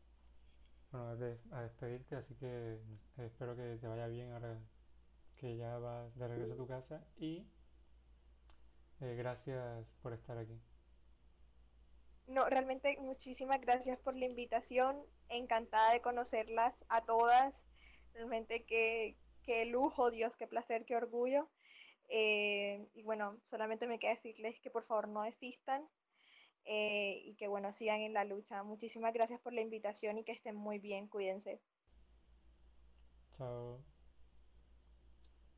bueno, a despedirte, así que espero que te vaya bien ahora que ya vas de regreso a tu casa y eh, gracias por estar aquí. No, realmente muchísimas gracias por la invitación, encantada de conocerlas a todas, realmente qué, qué lujo, Dios, qué placer, qué orgullo. Eh, y bueno, solamente me queda decirles que por favor no desistan eh, y que bueno, sigan en la lucha. Muchísimas gracias por la invitación y que estén muy bien, cuídense. Chao.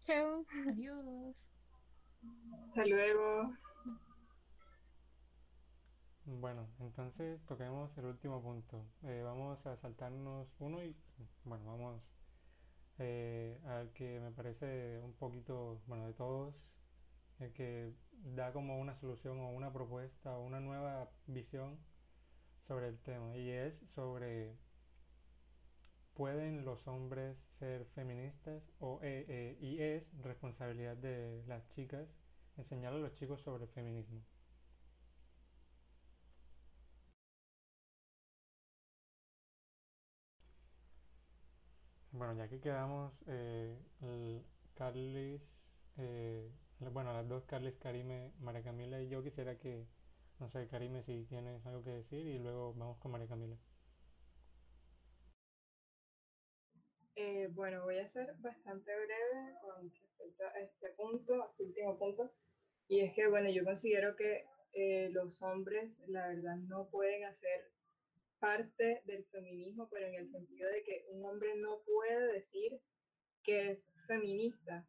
Chao. Adiós. Hasta luego. Bueno, entonces toquemos el último punto. Eh, vamos a saltarnos uno y bueno, vamos eh, al que me parece un poquito, bueno, de todos, el que da como una solución o una propuesta o una nueva visión sobre el tema y es sobre ¿pueden los hombres ser feministas o, eh, eh, y es responsabilidad de las chicas enseñar a los chicos sobre el feminismo? Bueno, ya que quedamos, eh, Carlis, eh, bueno, las dos, Carlis, Karime, María Camila y yo quisiera que, no sé, Karime, si tienes algo que decir y luego vamos con María Camila. Eh, bueno, voy a ser bastante breve con respecto a este punto, este último punto, y es que, bueno, yo considero que eh, los hombres, la verdad, no pueden hacer parte del feminismo, pero en el sentido de que un hombre no puede decir que es feminista.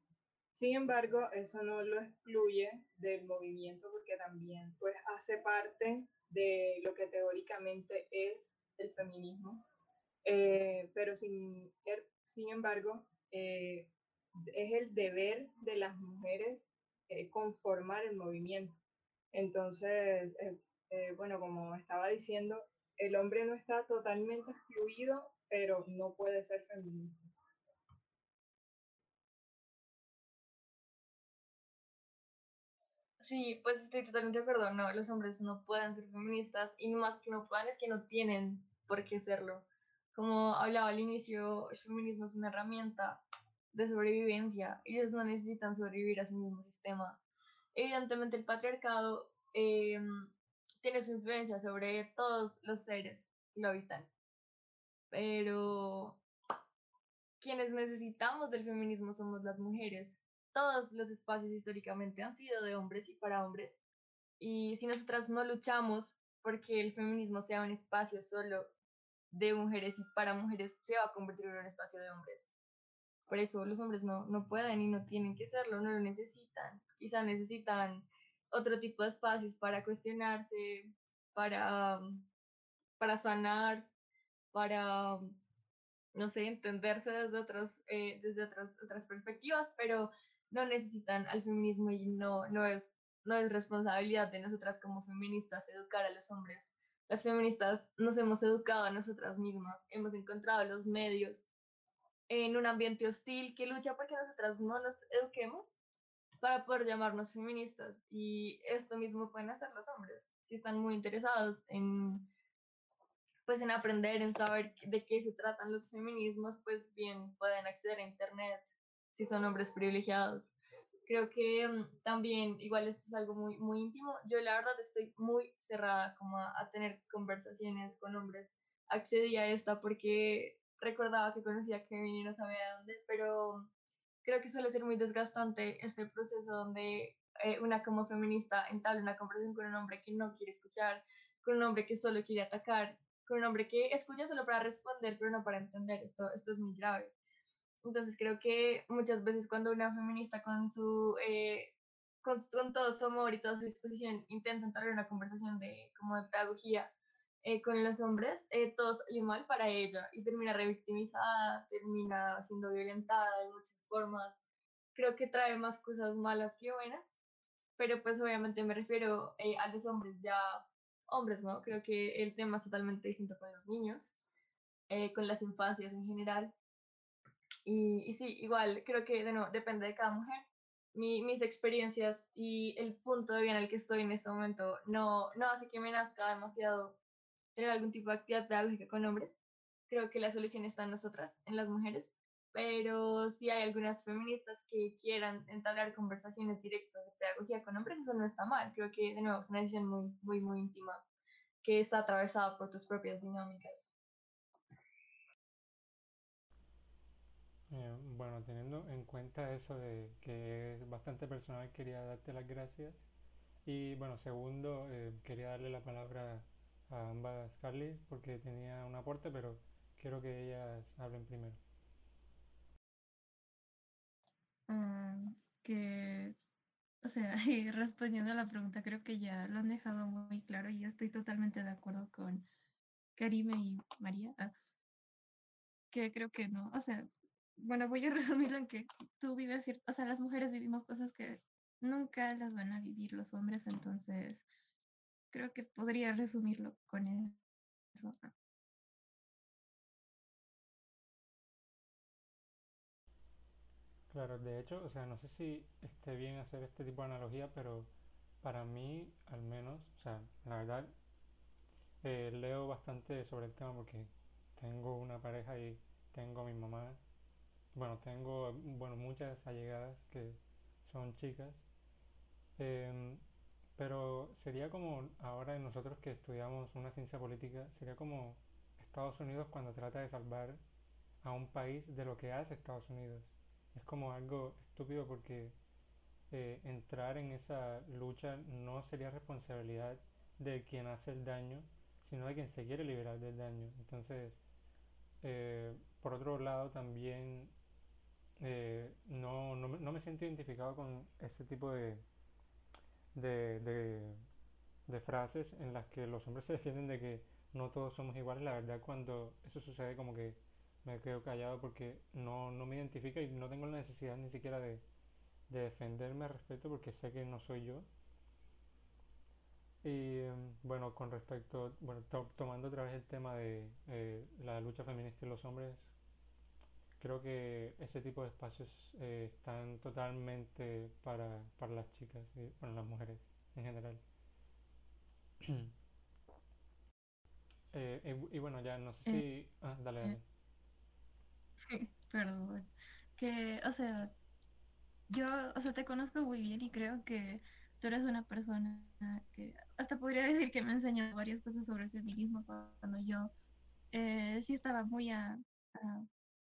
Sin embargo, eso no lo excluye del movimiento porque también pues hace parte de lo que teóricamente es el feminismo. Eh, pero sin, er, sin embargo, eh, es el deber de las mujeres eh, conformar el movimiento. Entonces, bueno, como estaba diciendo, el hombre no está totalmente excluido, pero no puede ser feminista. Sí, pues estoy totalmente de acuerdo. No, los hombres no pueden ser feministas y más que no puedan es que no tienen por qué serlo. Como hablaba al inicio, el feminismo es una herramienta de sobrevivencia. Ellos no necesitan sobrevivir a su mismo sistema. Evidentemente el patriarcado eh, tiene su influencia sobre todos los seres que lo habitan. Pero quienes necesitamos del feminismo somos las mujeres. Todos los espacios históricamente han sido de hombres y para hombres. Y si nosotras no luchamos porque el feminismo sea un espacio solo de mujeres y para mujeres, se va a convertir en un espacio de hombres. Por eso los hombres no, no pueden y no tienen que serlo, no lo necesitan. Quizá necesitan otro tipo de espacios para cuestionarse, para, para sanar, para, no sé, entenderse desde, otros, eh, desde otras, otras perspectivas, pero no necesitan al feminismo y no, no, es, no es responsabilidad de nosotras como feministas educar a los hombres. Las feministas nos hemos educado a nosotras mismas, hemos encontrado los medios en un ambiente hostil que lucha porque nosotras no nos eduquemos para poder llamarnos feministas. Y esto mismo pueden hacer los hombres, si están muy interesados en, pues, en aprender, en saber de qué se tratan los feminismos, pues bien pueden acceder a Internet si son hombres privilegiados. Creo que mm, también, igual esto es algo muy, muy íntimo, yo la verdad estoy muy cerrada como a, a tener conversaciones con hombres. Accedí a esta porque recordaba que conocía a Kevin y no sabía de dónde, pero creo que suele ser muy desgastante este proceso donde eh, una como feminista entabla una conversación con un hombre que no quiere escuchar, con un hombre que solo quiere atacar, con un hombre que escucha solo para responder, pero no para entender. Esto, esto es muy grave. Entonces creo que muchas veces cuando una feminista con su... Eh, con, con, todo su amor y toda su disposición intenta entrar en una conversación de como de pedagogía eh, con los hombres, eh, todo sale mal para ella y termina revictimizada, termina siendo violentada de muchas formas. Creo que trae más cosas malas que buenas, pero pues obviamente me refiero eh, a los hombres, ya hombres, ¿no? Creo que el tema es totalmente distinto con los niños, eh, con las infancias en general. Y, y, sí, igual, creo que de nuevo, depende de cada mujer. Mi, mis experiencias y el punto de vida en el que estoy en este momento no, no hace que me nazca demasiado tener algún tipo de actividad pedagógica con hombres. Creo que la solución está en nosotras, en las mujeres, pero si hay algunas feministas que quieran entablar conversaciones directas de pedagogía con hombres, eso no está mal. Creo que, de nuevo, es una decisión muy, muy, muy íntima que está atravesada por tus propias dinámicas. Eh, bueno, teniendo en cuenta eso de que es bastante personal, quería darte las gracias. Y bueno, segundo, eh, quería darle la palabra a ambas Carly porque tenía un aporte, pero quiero que ellas hablen primero. Um, que, o sea, y respondiendo a la pregunta, creo que ya lo han dejado muy claro y yo estoy totalmente de acuerdo con Karime y María. Ah, que creo que no, o sea, bueno, voy a resumirlo en que tú vives o sea, las mujeres vivimos cosas que nunca las van a vivir los hombres, entonces creo que podría resumirlo con eso. Claro, de hecho, o sea, no sé si esté bien hacer este tipo de analogía, pero para mí, al menos, o sea, la verdad, eh, leo bastante sobre el tema porque tengo una pareja y tengo a mi mamá, bueno, tengo, bueno, muchas allegadas que son chicas, em, pero sería como ahora nosotros que estudiamos una ciencia política, sería como Estados Unidos cuando trata de salvar a un país de lo que hace Estados Unidos. Es como algo estúpido porque eh, entrar en esa lucha no sería responsabilidad de quien hace el daño, sino de quien se quiere liberar del daño. Entonces, eh, por otro lado, también eh, no, no, no, me siento identificado con ese tipo de, de, de, frases en las que los hombres se defienden de que no todos somos iguales. La verdad, cuando eso sucede, como que me quedo callado porque no, no me identifica y no tengo la necesidad ni siquiera de, de defenderme al respecto porque sé que no soy yo. Y bueno, con respecto, bueno, to tomando otra vez el tema de eh, la lucha feminista y los hombres, creo que ese tipo de espacios eh, están totalmente para, para las chicas y para las mujeres en general. Eh, y, y bueno, ya no sé Eh, si... Ah, dale, eh, dale. perdón. Que, o sea, yo, o sea, te conozco muy bien y creo que tú eres una persona que hasta podría decir que me ha enseñado varias cosas sobre el feminismo cuando yo eh, sí estaba muy a, a-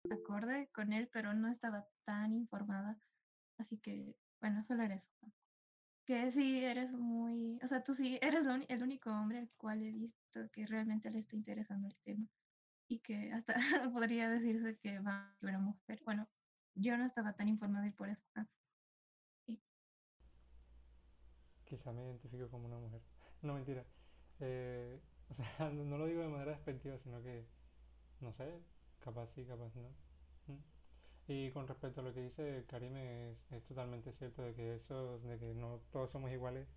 acorde con él, pero no estaba tan informada. Así que, bueno, solo era eso. Que sí eres muy, o sea, tú sí eres el único hombre al cual he visto que realmente le está interesando el tema y que hasta podría decirse que va que una mujer. Bueno, yo no estaba tan informada y por eso. ah, y- Quizá me identifico como una mujer. No, mentira. Eh, o sea, no lo digo de manera despectiva, sino que, no sé, capaz sí, capaz no. Mm. Y con respecto a lo que dice Karime, es, es totalmente cierto de que eso, de que no todos somos iguales,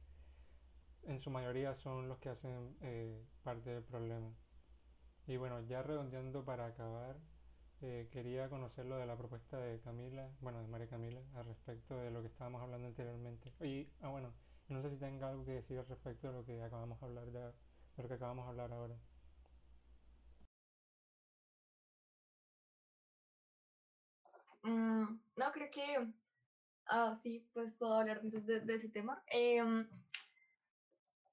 en su mayoría son los que hacen eh, parte del problema. Y bueno, ya redondeando para acabar, eh, quería conocer lo de la propuesta de Camila, bueno, de María Camila, al respecto de lo que estábamos hablando anteriormente. Y, ah, bueno, no sé si tenga algo que decir al respecto de lo que acabamos de hablar, de, de lo que acabamos de hablar ahora. Mm, no, creo que, ah, sí, pues puedo hablar entonces de, ese tema. Em,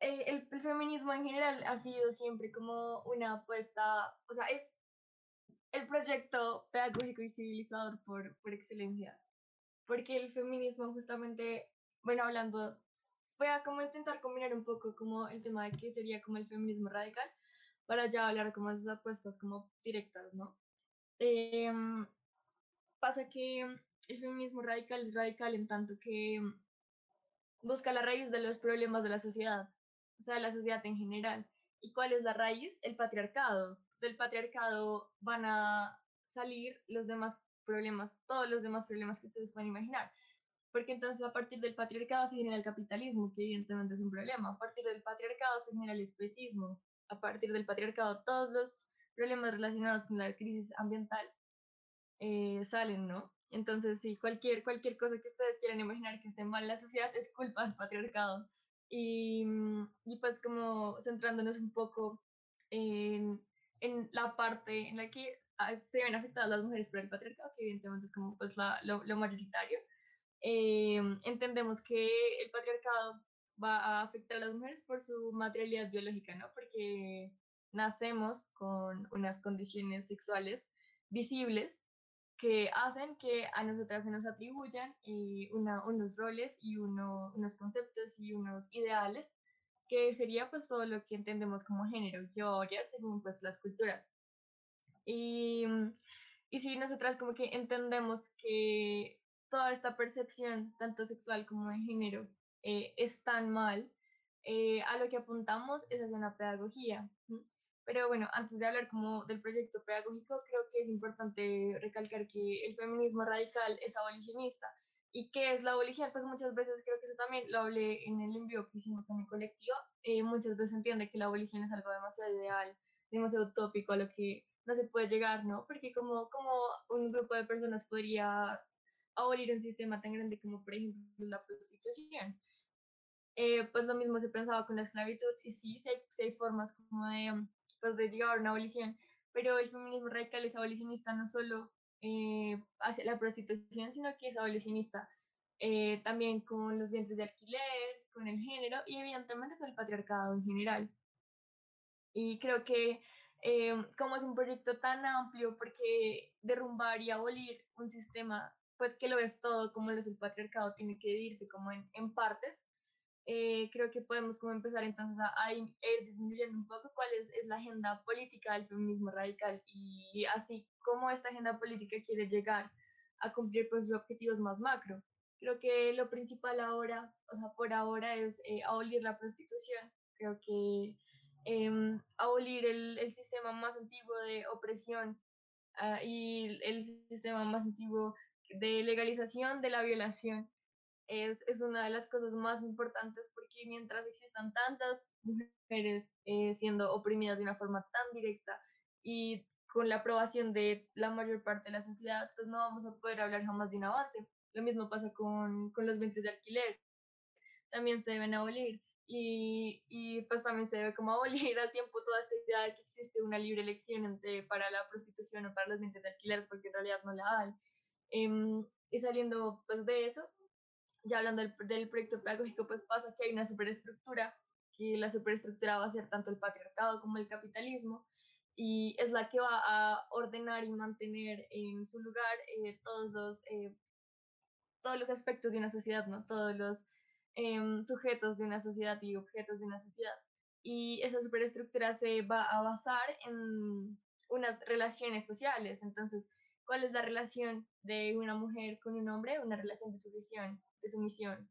eh, el, feminismo en general ha sido siempre como una apuesta, o sea, es el proyecto pedagógico y civilizador por, por excelencia, porque el feminismo justamente, bueno, hablando, voy a como intentar combinar un poco como el tema de qué sería como el feminismo radical, para ya hablar como de esas apuestas como directas, ¿no? Em, pasa que el feminismo radical es radical en tanto que busca la raíz de los problemas de la sociedad, o sea, de la sociedad en general. ¿Y cuál es la raíz? El patriarcado. Del patriarcado van a salir los demás problemas, todos los demás problemas que ustedes pueden imaginar. Porque entonces a partir del patriarcado se genera el capitalismo, que evidentemente es un problema. A partir del patriarcado se genera el especismo. A partir del patriarcado todos los problemas relacionados con la crisis ambiental eh, salen, ¿no? Entonces, sí, cualquier, cualquier cosa que ustedes quieran imaginar que esté mal la sociedad es culpa del patriarcado. Y, mm, y pues como centrándonos un poco en, en la parte en la que ah, se ven afectadas las mujeres por el patriarcado, que evidentemente es como pues la, lo, lo mayoritario, eh, entendemos que el patriarcado va a afectar a las mujeres por su materialidad biológica, ¿no? Porque nacemos con unas condiciones sexuales visibles que hacen que a nosotras se nos atribuyan eh, unos roles y uno, unos conceptos y unos ideales, que sería pues todo lo que entendemos como género, que va según pues las culturas. Y, mm, si nosotras como que entendemos que toda esta percepción, tanto sexual como de género, eh, es tan mal, eh, a lo que apuntamos es hacer una pedagogía. Pero bueno, antes de hablar como del proyecto pedagógico, creo que es importante recalcar que el feminismo radical es abolicionista. ¿Y qué es la abolición? Pues muchas veces creo que eso también lo hablé en el envío que hicimos con mi colectivo. eh, muchas veces entiende que la abolición es algo demasiado ideal, demasiado utópico, a lo que no se puede llegar, ¿no? Porque como, como un grupo de personas podría abolir un sistema tan grande como, por ejemplo, la prostitución. Eh, pues lo mismo se pensaba con la esclavitud y sí, sí hay, sí hay formas como de, pues, de llegar a una abolición, pero el feminismo radical es abolicionista no solo eh, hacia la prostitución, sino que es abolicionista eh, también con los vientres de alquiler, con el género y evidentemente con el patriarcado en general. Y creo que eh, como es un proyecto tan amplio, porque derrumbar y abolir un sistema, pues que lo es todo, como lo es el patriarcado, tiene que dividirse como en, en partes, eh, creo que podemos como empezar entonces a, a ir disminuyendo un poco cuál es, es, la agenda política del feminismo radical y así como esta agenda política quiere llegar a cumplir pues, sus objetivos más macro. Creo que lo principal ahora, o sea, por ahora es eh, abolir la prostitución. Creo que eh, abolir el, el, sistema más antiguo de opresión uh, y el sistema más antiguo de legalización de la violación es, es, una de las cosas más importantes porque mientras existan tantas mujeres eh, siendo oprimidas de una forma tan directa y con la aprobación de la mayor parte de la sociedad, pues no vamos a poder hablar jamás de un avance. Lo mismo pasa con, con los vientres de alquiler. También se deben abolir. Y, y, pues también se debe como abolir al tiempo toda esta idea de que existe una libre elección entre, para la prostitución o para los vientres de alquiler, porque en realidad no la hay. Em, y saliendo pues de eso, ya hablando del, del, proyecto pedagógico, pues pasa que hay una superestructura, que la superestructura va a ser tanto el patriarcado como el capitalismo, y es la que va a ordenar y mantener en su lugar eh, todos, los, eh, todos los aspectos de una sociedad, ¿no? todos los eh, sujetos de una sociedad y objetos de una sociedad. Y esa superestructura se va a basar en unas relaciones sociales. Entonces, ¿cuál es la relación de una mujer con un hombre? Una relación de sumisión, de sumisión.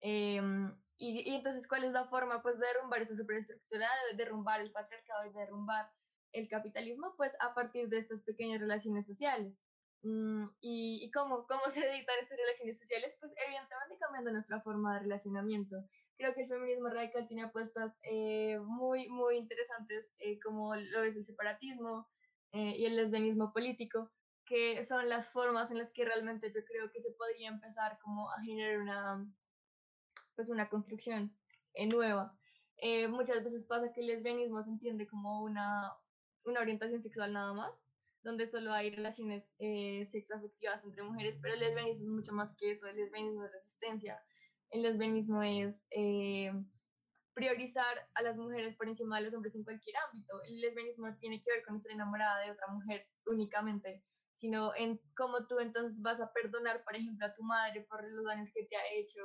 Em, y, y, entonces, ¿cuál es la forma pues, de derrumbar esa superestructura, de derrumbar el patriarcado y de derrumbar el capitalismo, pues a partir de estas pequeñas relaciones sociales. Mm, y, y cómo, cómo se editan estas relaciones sociales, pues evidentemente cambiando nuestra forma de relacionamiento. Creo que el feminismo radical tiene apuestas eh, muy, muy interesantes, eh, como lo es el separatismo eh, y el lesbianismo político, que son las formas en las que realmente yo creo que se podría empezar como a generar una, pues una construcción nueva. muchas veces pasa que el lesbianismo se entiende como una, una orientación sexual nada más, donde solo hay relaciones eh, sexoafectivas entre mujeres, pero el lesbianismo es mucho más que eso, el lesbianismo es resistencia, el lesbianismo es eh, priorizar a las mujeres por encima de los hombres en cualquier ámbito, el lesbianismo no tiene que ver con estar enamorada de otra mujer únicamente, sino en cómo tú entonces vas a perdonar, por ejemplo, a tu madre por los daños que te ha hecho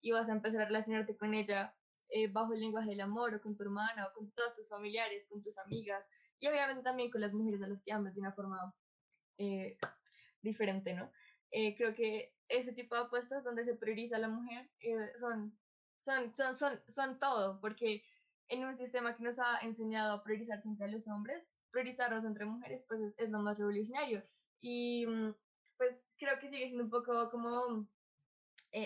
y vas a empezar a relacionarte con ella eh, bajo el lenguaje del amor o con tu hermana o con todos tus familiares, con tus amigas, y obviamente también con las mujeres a las que amas de una forma eh, diferente, ¿no? Eh, creo que ese tipo de apuestas donde se prioriza a la mujer eh, son, son, son, son, son todo, porque en un sistema que nos ha enseñado a priorizar siempre a los hombres, priorizarlos entre mujeres, pues es, es lo más revolucionario. Y mm, pues creo que sigue siendo un poco como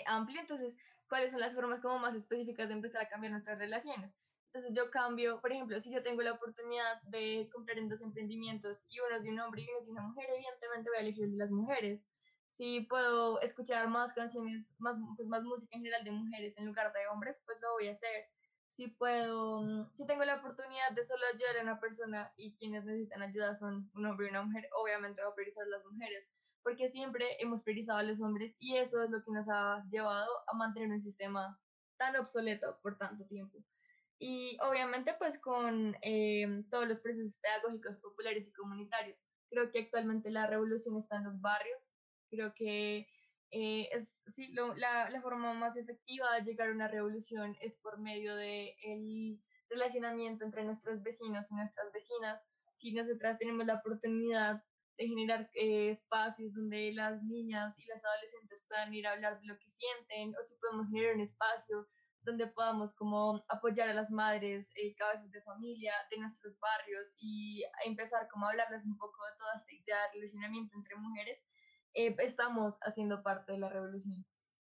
amplio, entonces, ¿cuáles son las formas como más específicas de empezar a cambiar nuestras relaciones? Entonces yo cambio, por ejemplo, si yo tengo la oportunidad de comprar en dos emprendimientos y uno es de un hombre y uno es de una mujer, evidentemente voy a elegir las mujeres. Si puedo escuchar más canciones, más, pues más música en general de mujeres en lugar de hombres, pues lo voy a hacer. Si puedo, mm, si tengo la oportunidad de solo ayudar a una persona y quienes necesitan ayuda son un hombre y una mujer, obviamente voy a priorizar a las mujeres, porque siempre hemos priorizado a los hombres y eso es lo que nos ha llevado a mantener un sistema tan obsoleto por tanto tiempo. Y obviamente pues con eh, todos los procesos pedagógicos populares y comunitarios. Creo que actualmente la revolución está en los barrios. Creo que eh, es, sí, lo, la, la, forma más efectiva de llegar a una revolución es por medio del el relacionamiento entre nuestros vecinos y nuestras vecinas. Si nosotras tenemos la oportunidad de generar eh, espacios donde las niñas y las adolescentes puedan ir a hablar de lo que sienten, o si podemos generar un espacio donde podamos como apoyar a las madres, eh, cabezas de familia de nuestros barrios y empezar como a hablarles un poco de toda esta idea de relacionamiento entre mujeres, eh, estamos haciendo parte de la revolución.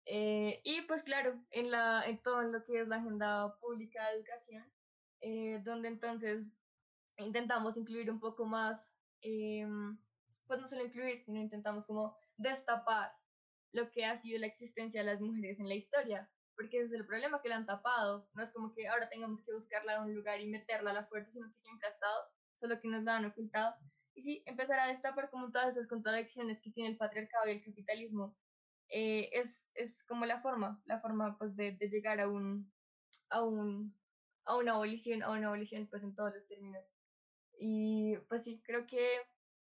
Eh, y pues claro, en, la, en todo lo que es la agenda pública de educación, eh, donde entonces intentamos incluir un poco más, em, pues no solo incluir, sino intentamos como destapar lo que ha sido la existencia de las mujeres en la historia, porque ese es el problema que la han tapado. No es como que ahora tengamos que buscarla en un lugar y meterla a la fuerza, sino que siempre ha estado, solo que nos la han ocultado. Y sí, empezar a destapar como todas esas contradicciones que tiene el patriarcado y el capitalismo. Eh, es, es como la forma, la forma pues de, de llegar a un, a un, a una abolición, a una abolición pues en todos los términos. Y pues sí, creo que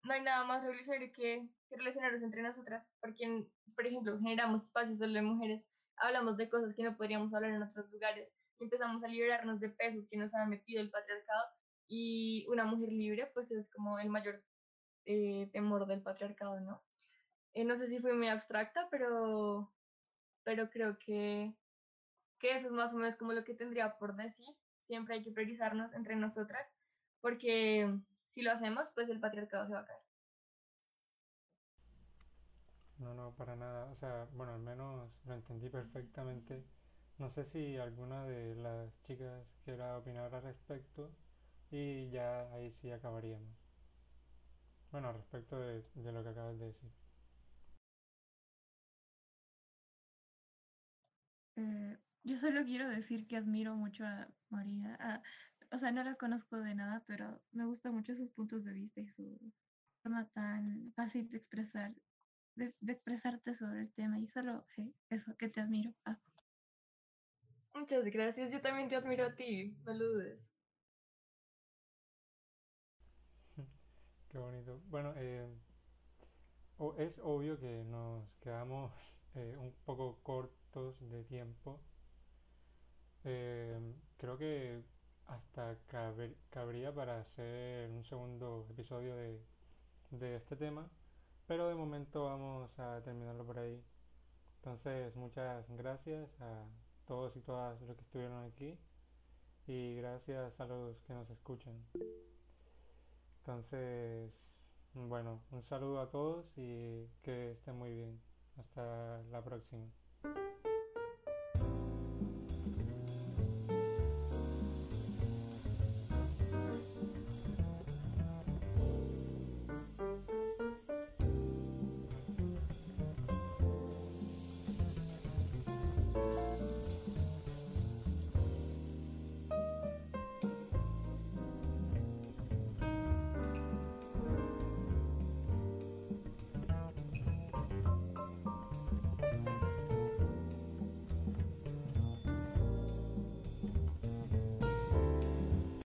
no hay nada más revolucionario que, que relacionarnos entre nosotras, porque, por ejemplo, generamos espacios solo de mujeres hablamos de cosas que no podríamos hablar en otros lugares, empezamos a liberarnos de pesos que nos ha metido el patriarcado y una mujer libre pues es como el mayor eh, temor del patriarcado, ¿no? Eh, no sé si fue muy abstracta, pero, pero creo que, que eso es más o menos como lo que tendría por decir. Siempre hay que priorizarnos entre nosotras, porque si lo hacemos, pues el patriarcado se va a caer. No, no, para nada. O sea, bueno, al menos lo entendí perfectamente. No sé si alguna de las chicas quiera opinar al respecto y ya ahí sí acabaríamos. bueno, respecto de, de lo que acabas de decir. Eh, yo solo quiero decir que admiro mucho a María. a- o sea, no la conozco de nada, pero me gustan mucho sus puntos de vista y su forma tan fácil de expresar, de, de expresarte sobre el tema. Y solo eh, eso, que te admiro. Ah. Muchas gracias, yo también te admiro a ti, no lo dudes. Qué bonito. Bueno, eh, es obvio que nos quedamos eh, un poco cortos de tiempo. Eh, creo que hasta caber- cabría para hacer un segundo episodio de este tema, pero de momento vamos a terminarlo por ahí. Entonces, muchas gracias a todos y todas los que estuvieron aquí y gracias a los que nos escuchan. Entonces, bueno, un saludo a todos y que estén muy bien. Hasta la próxima.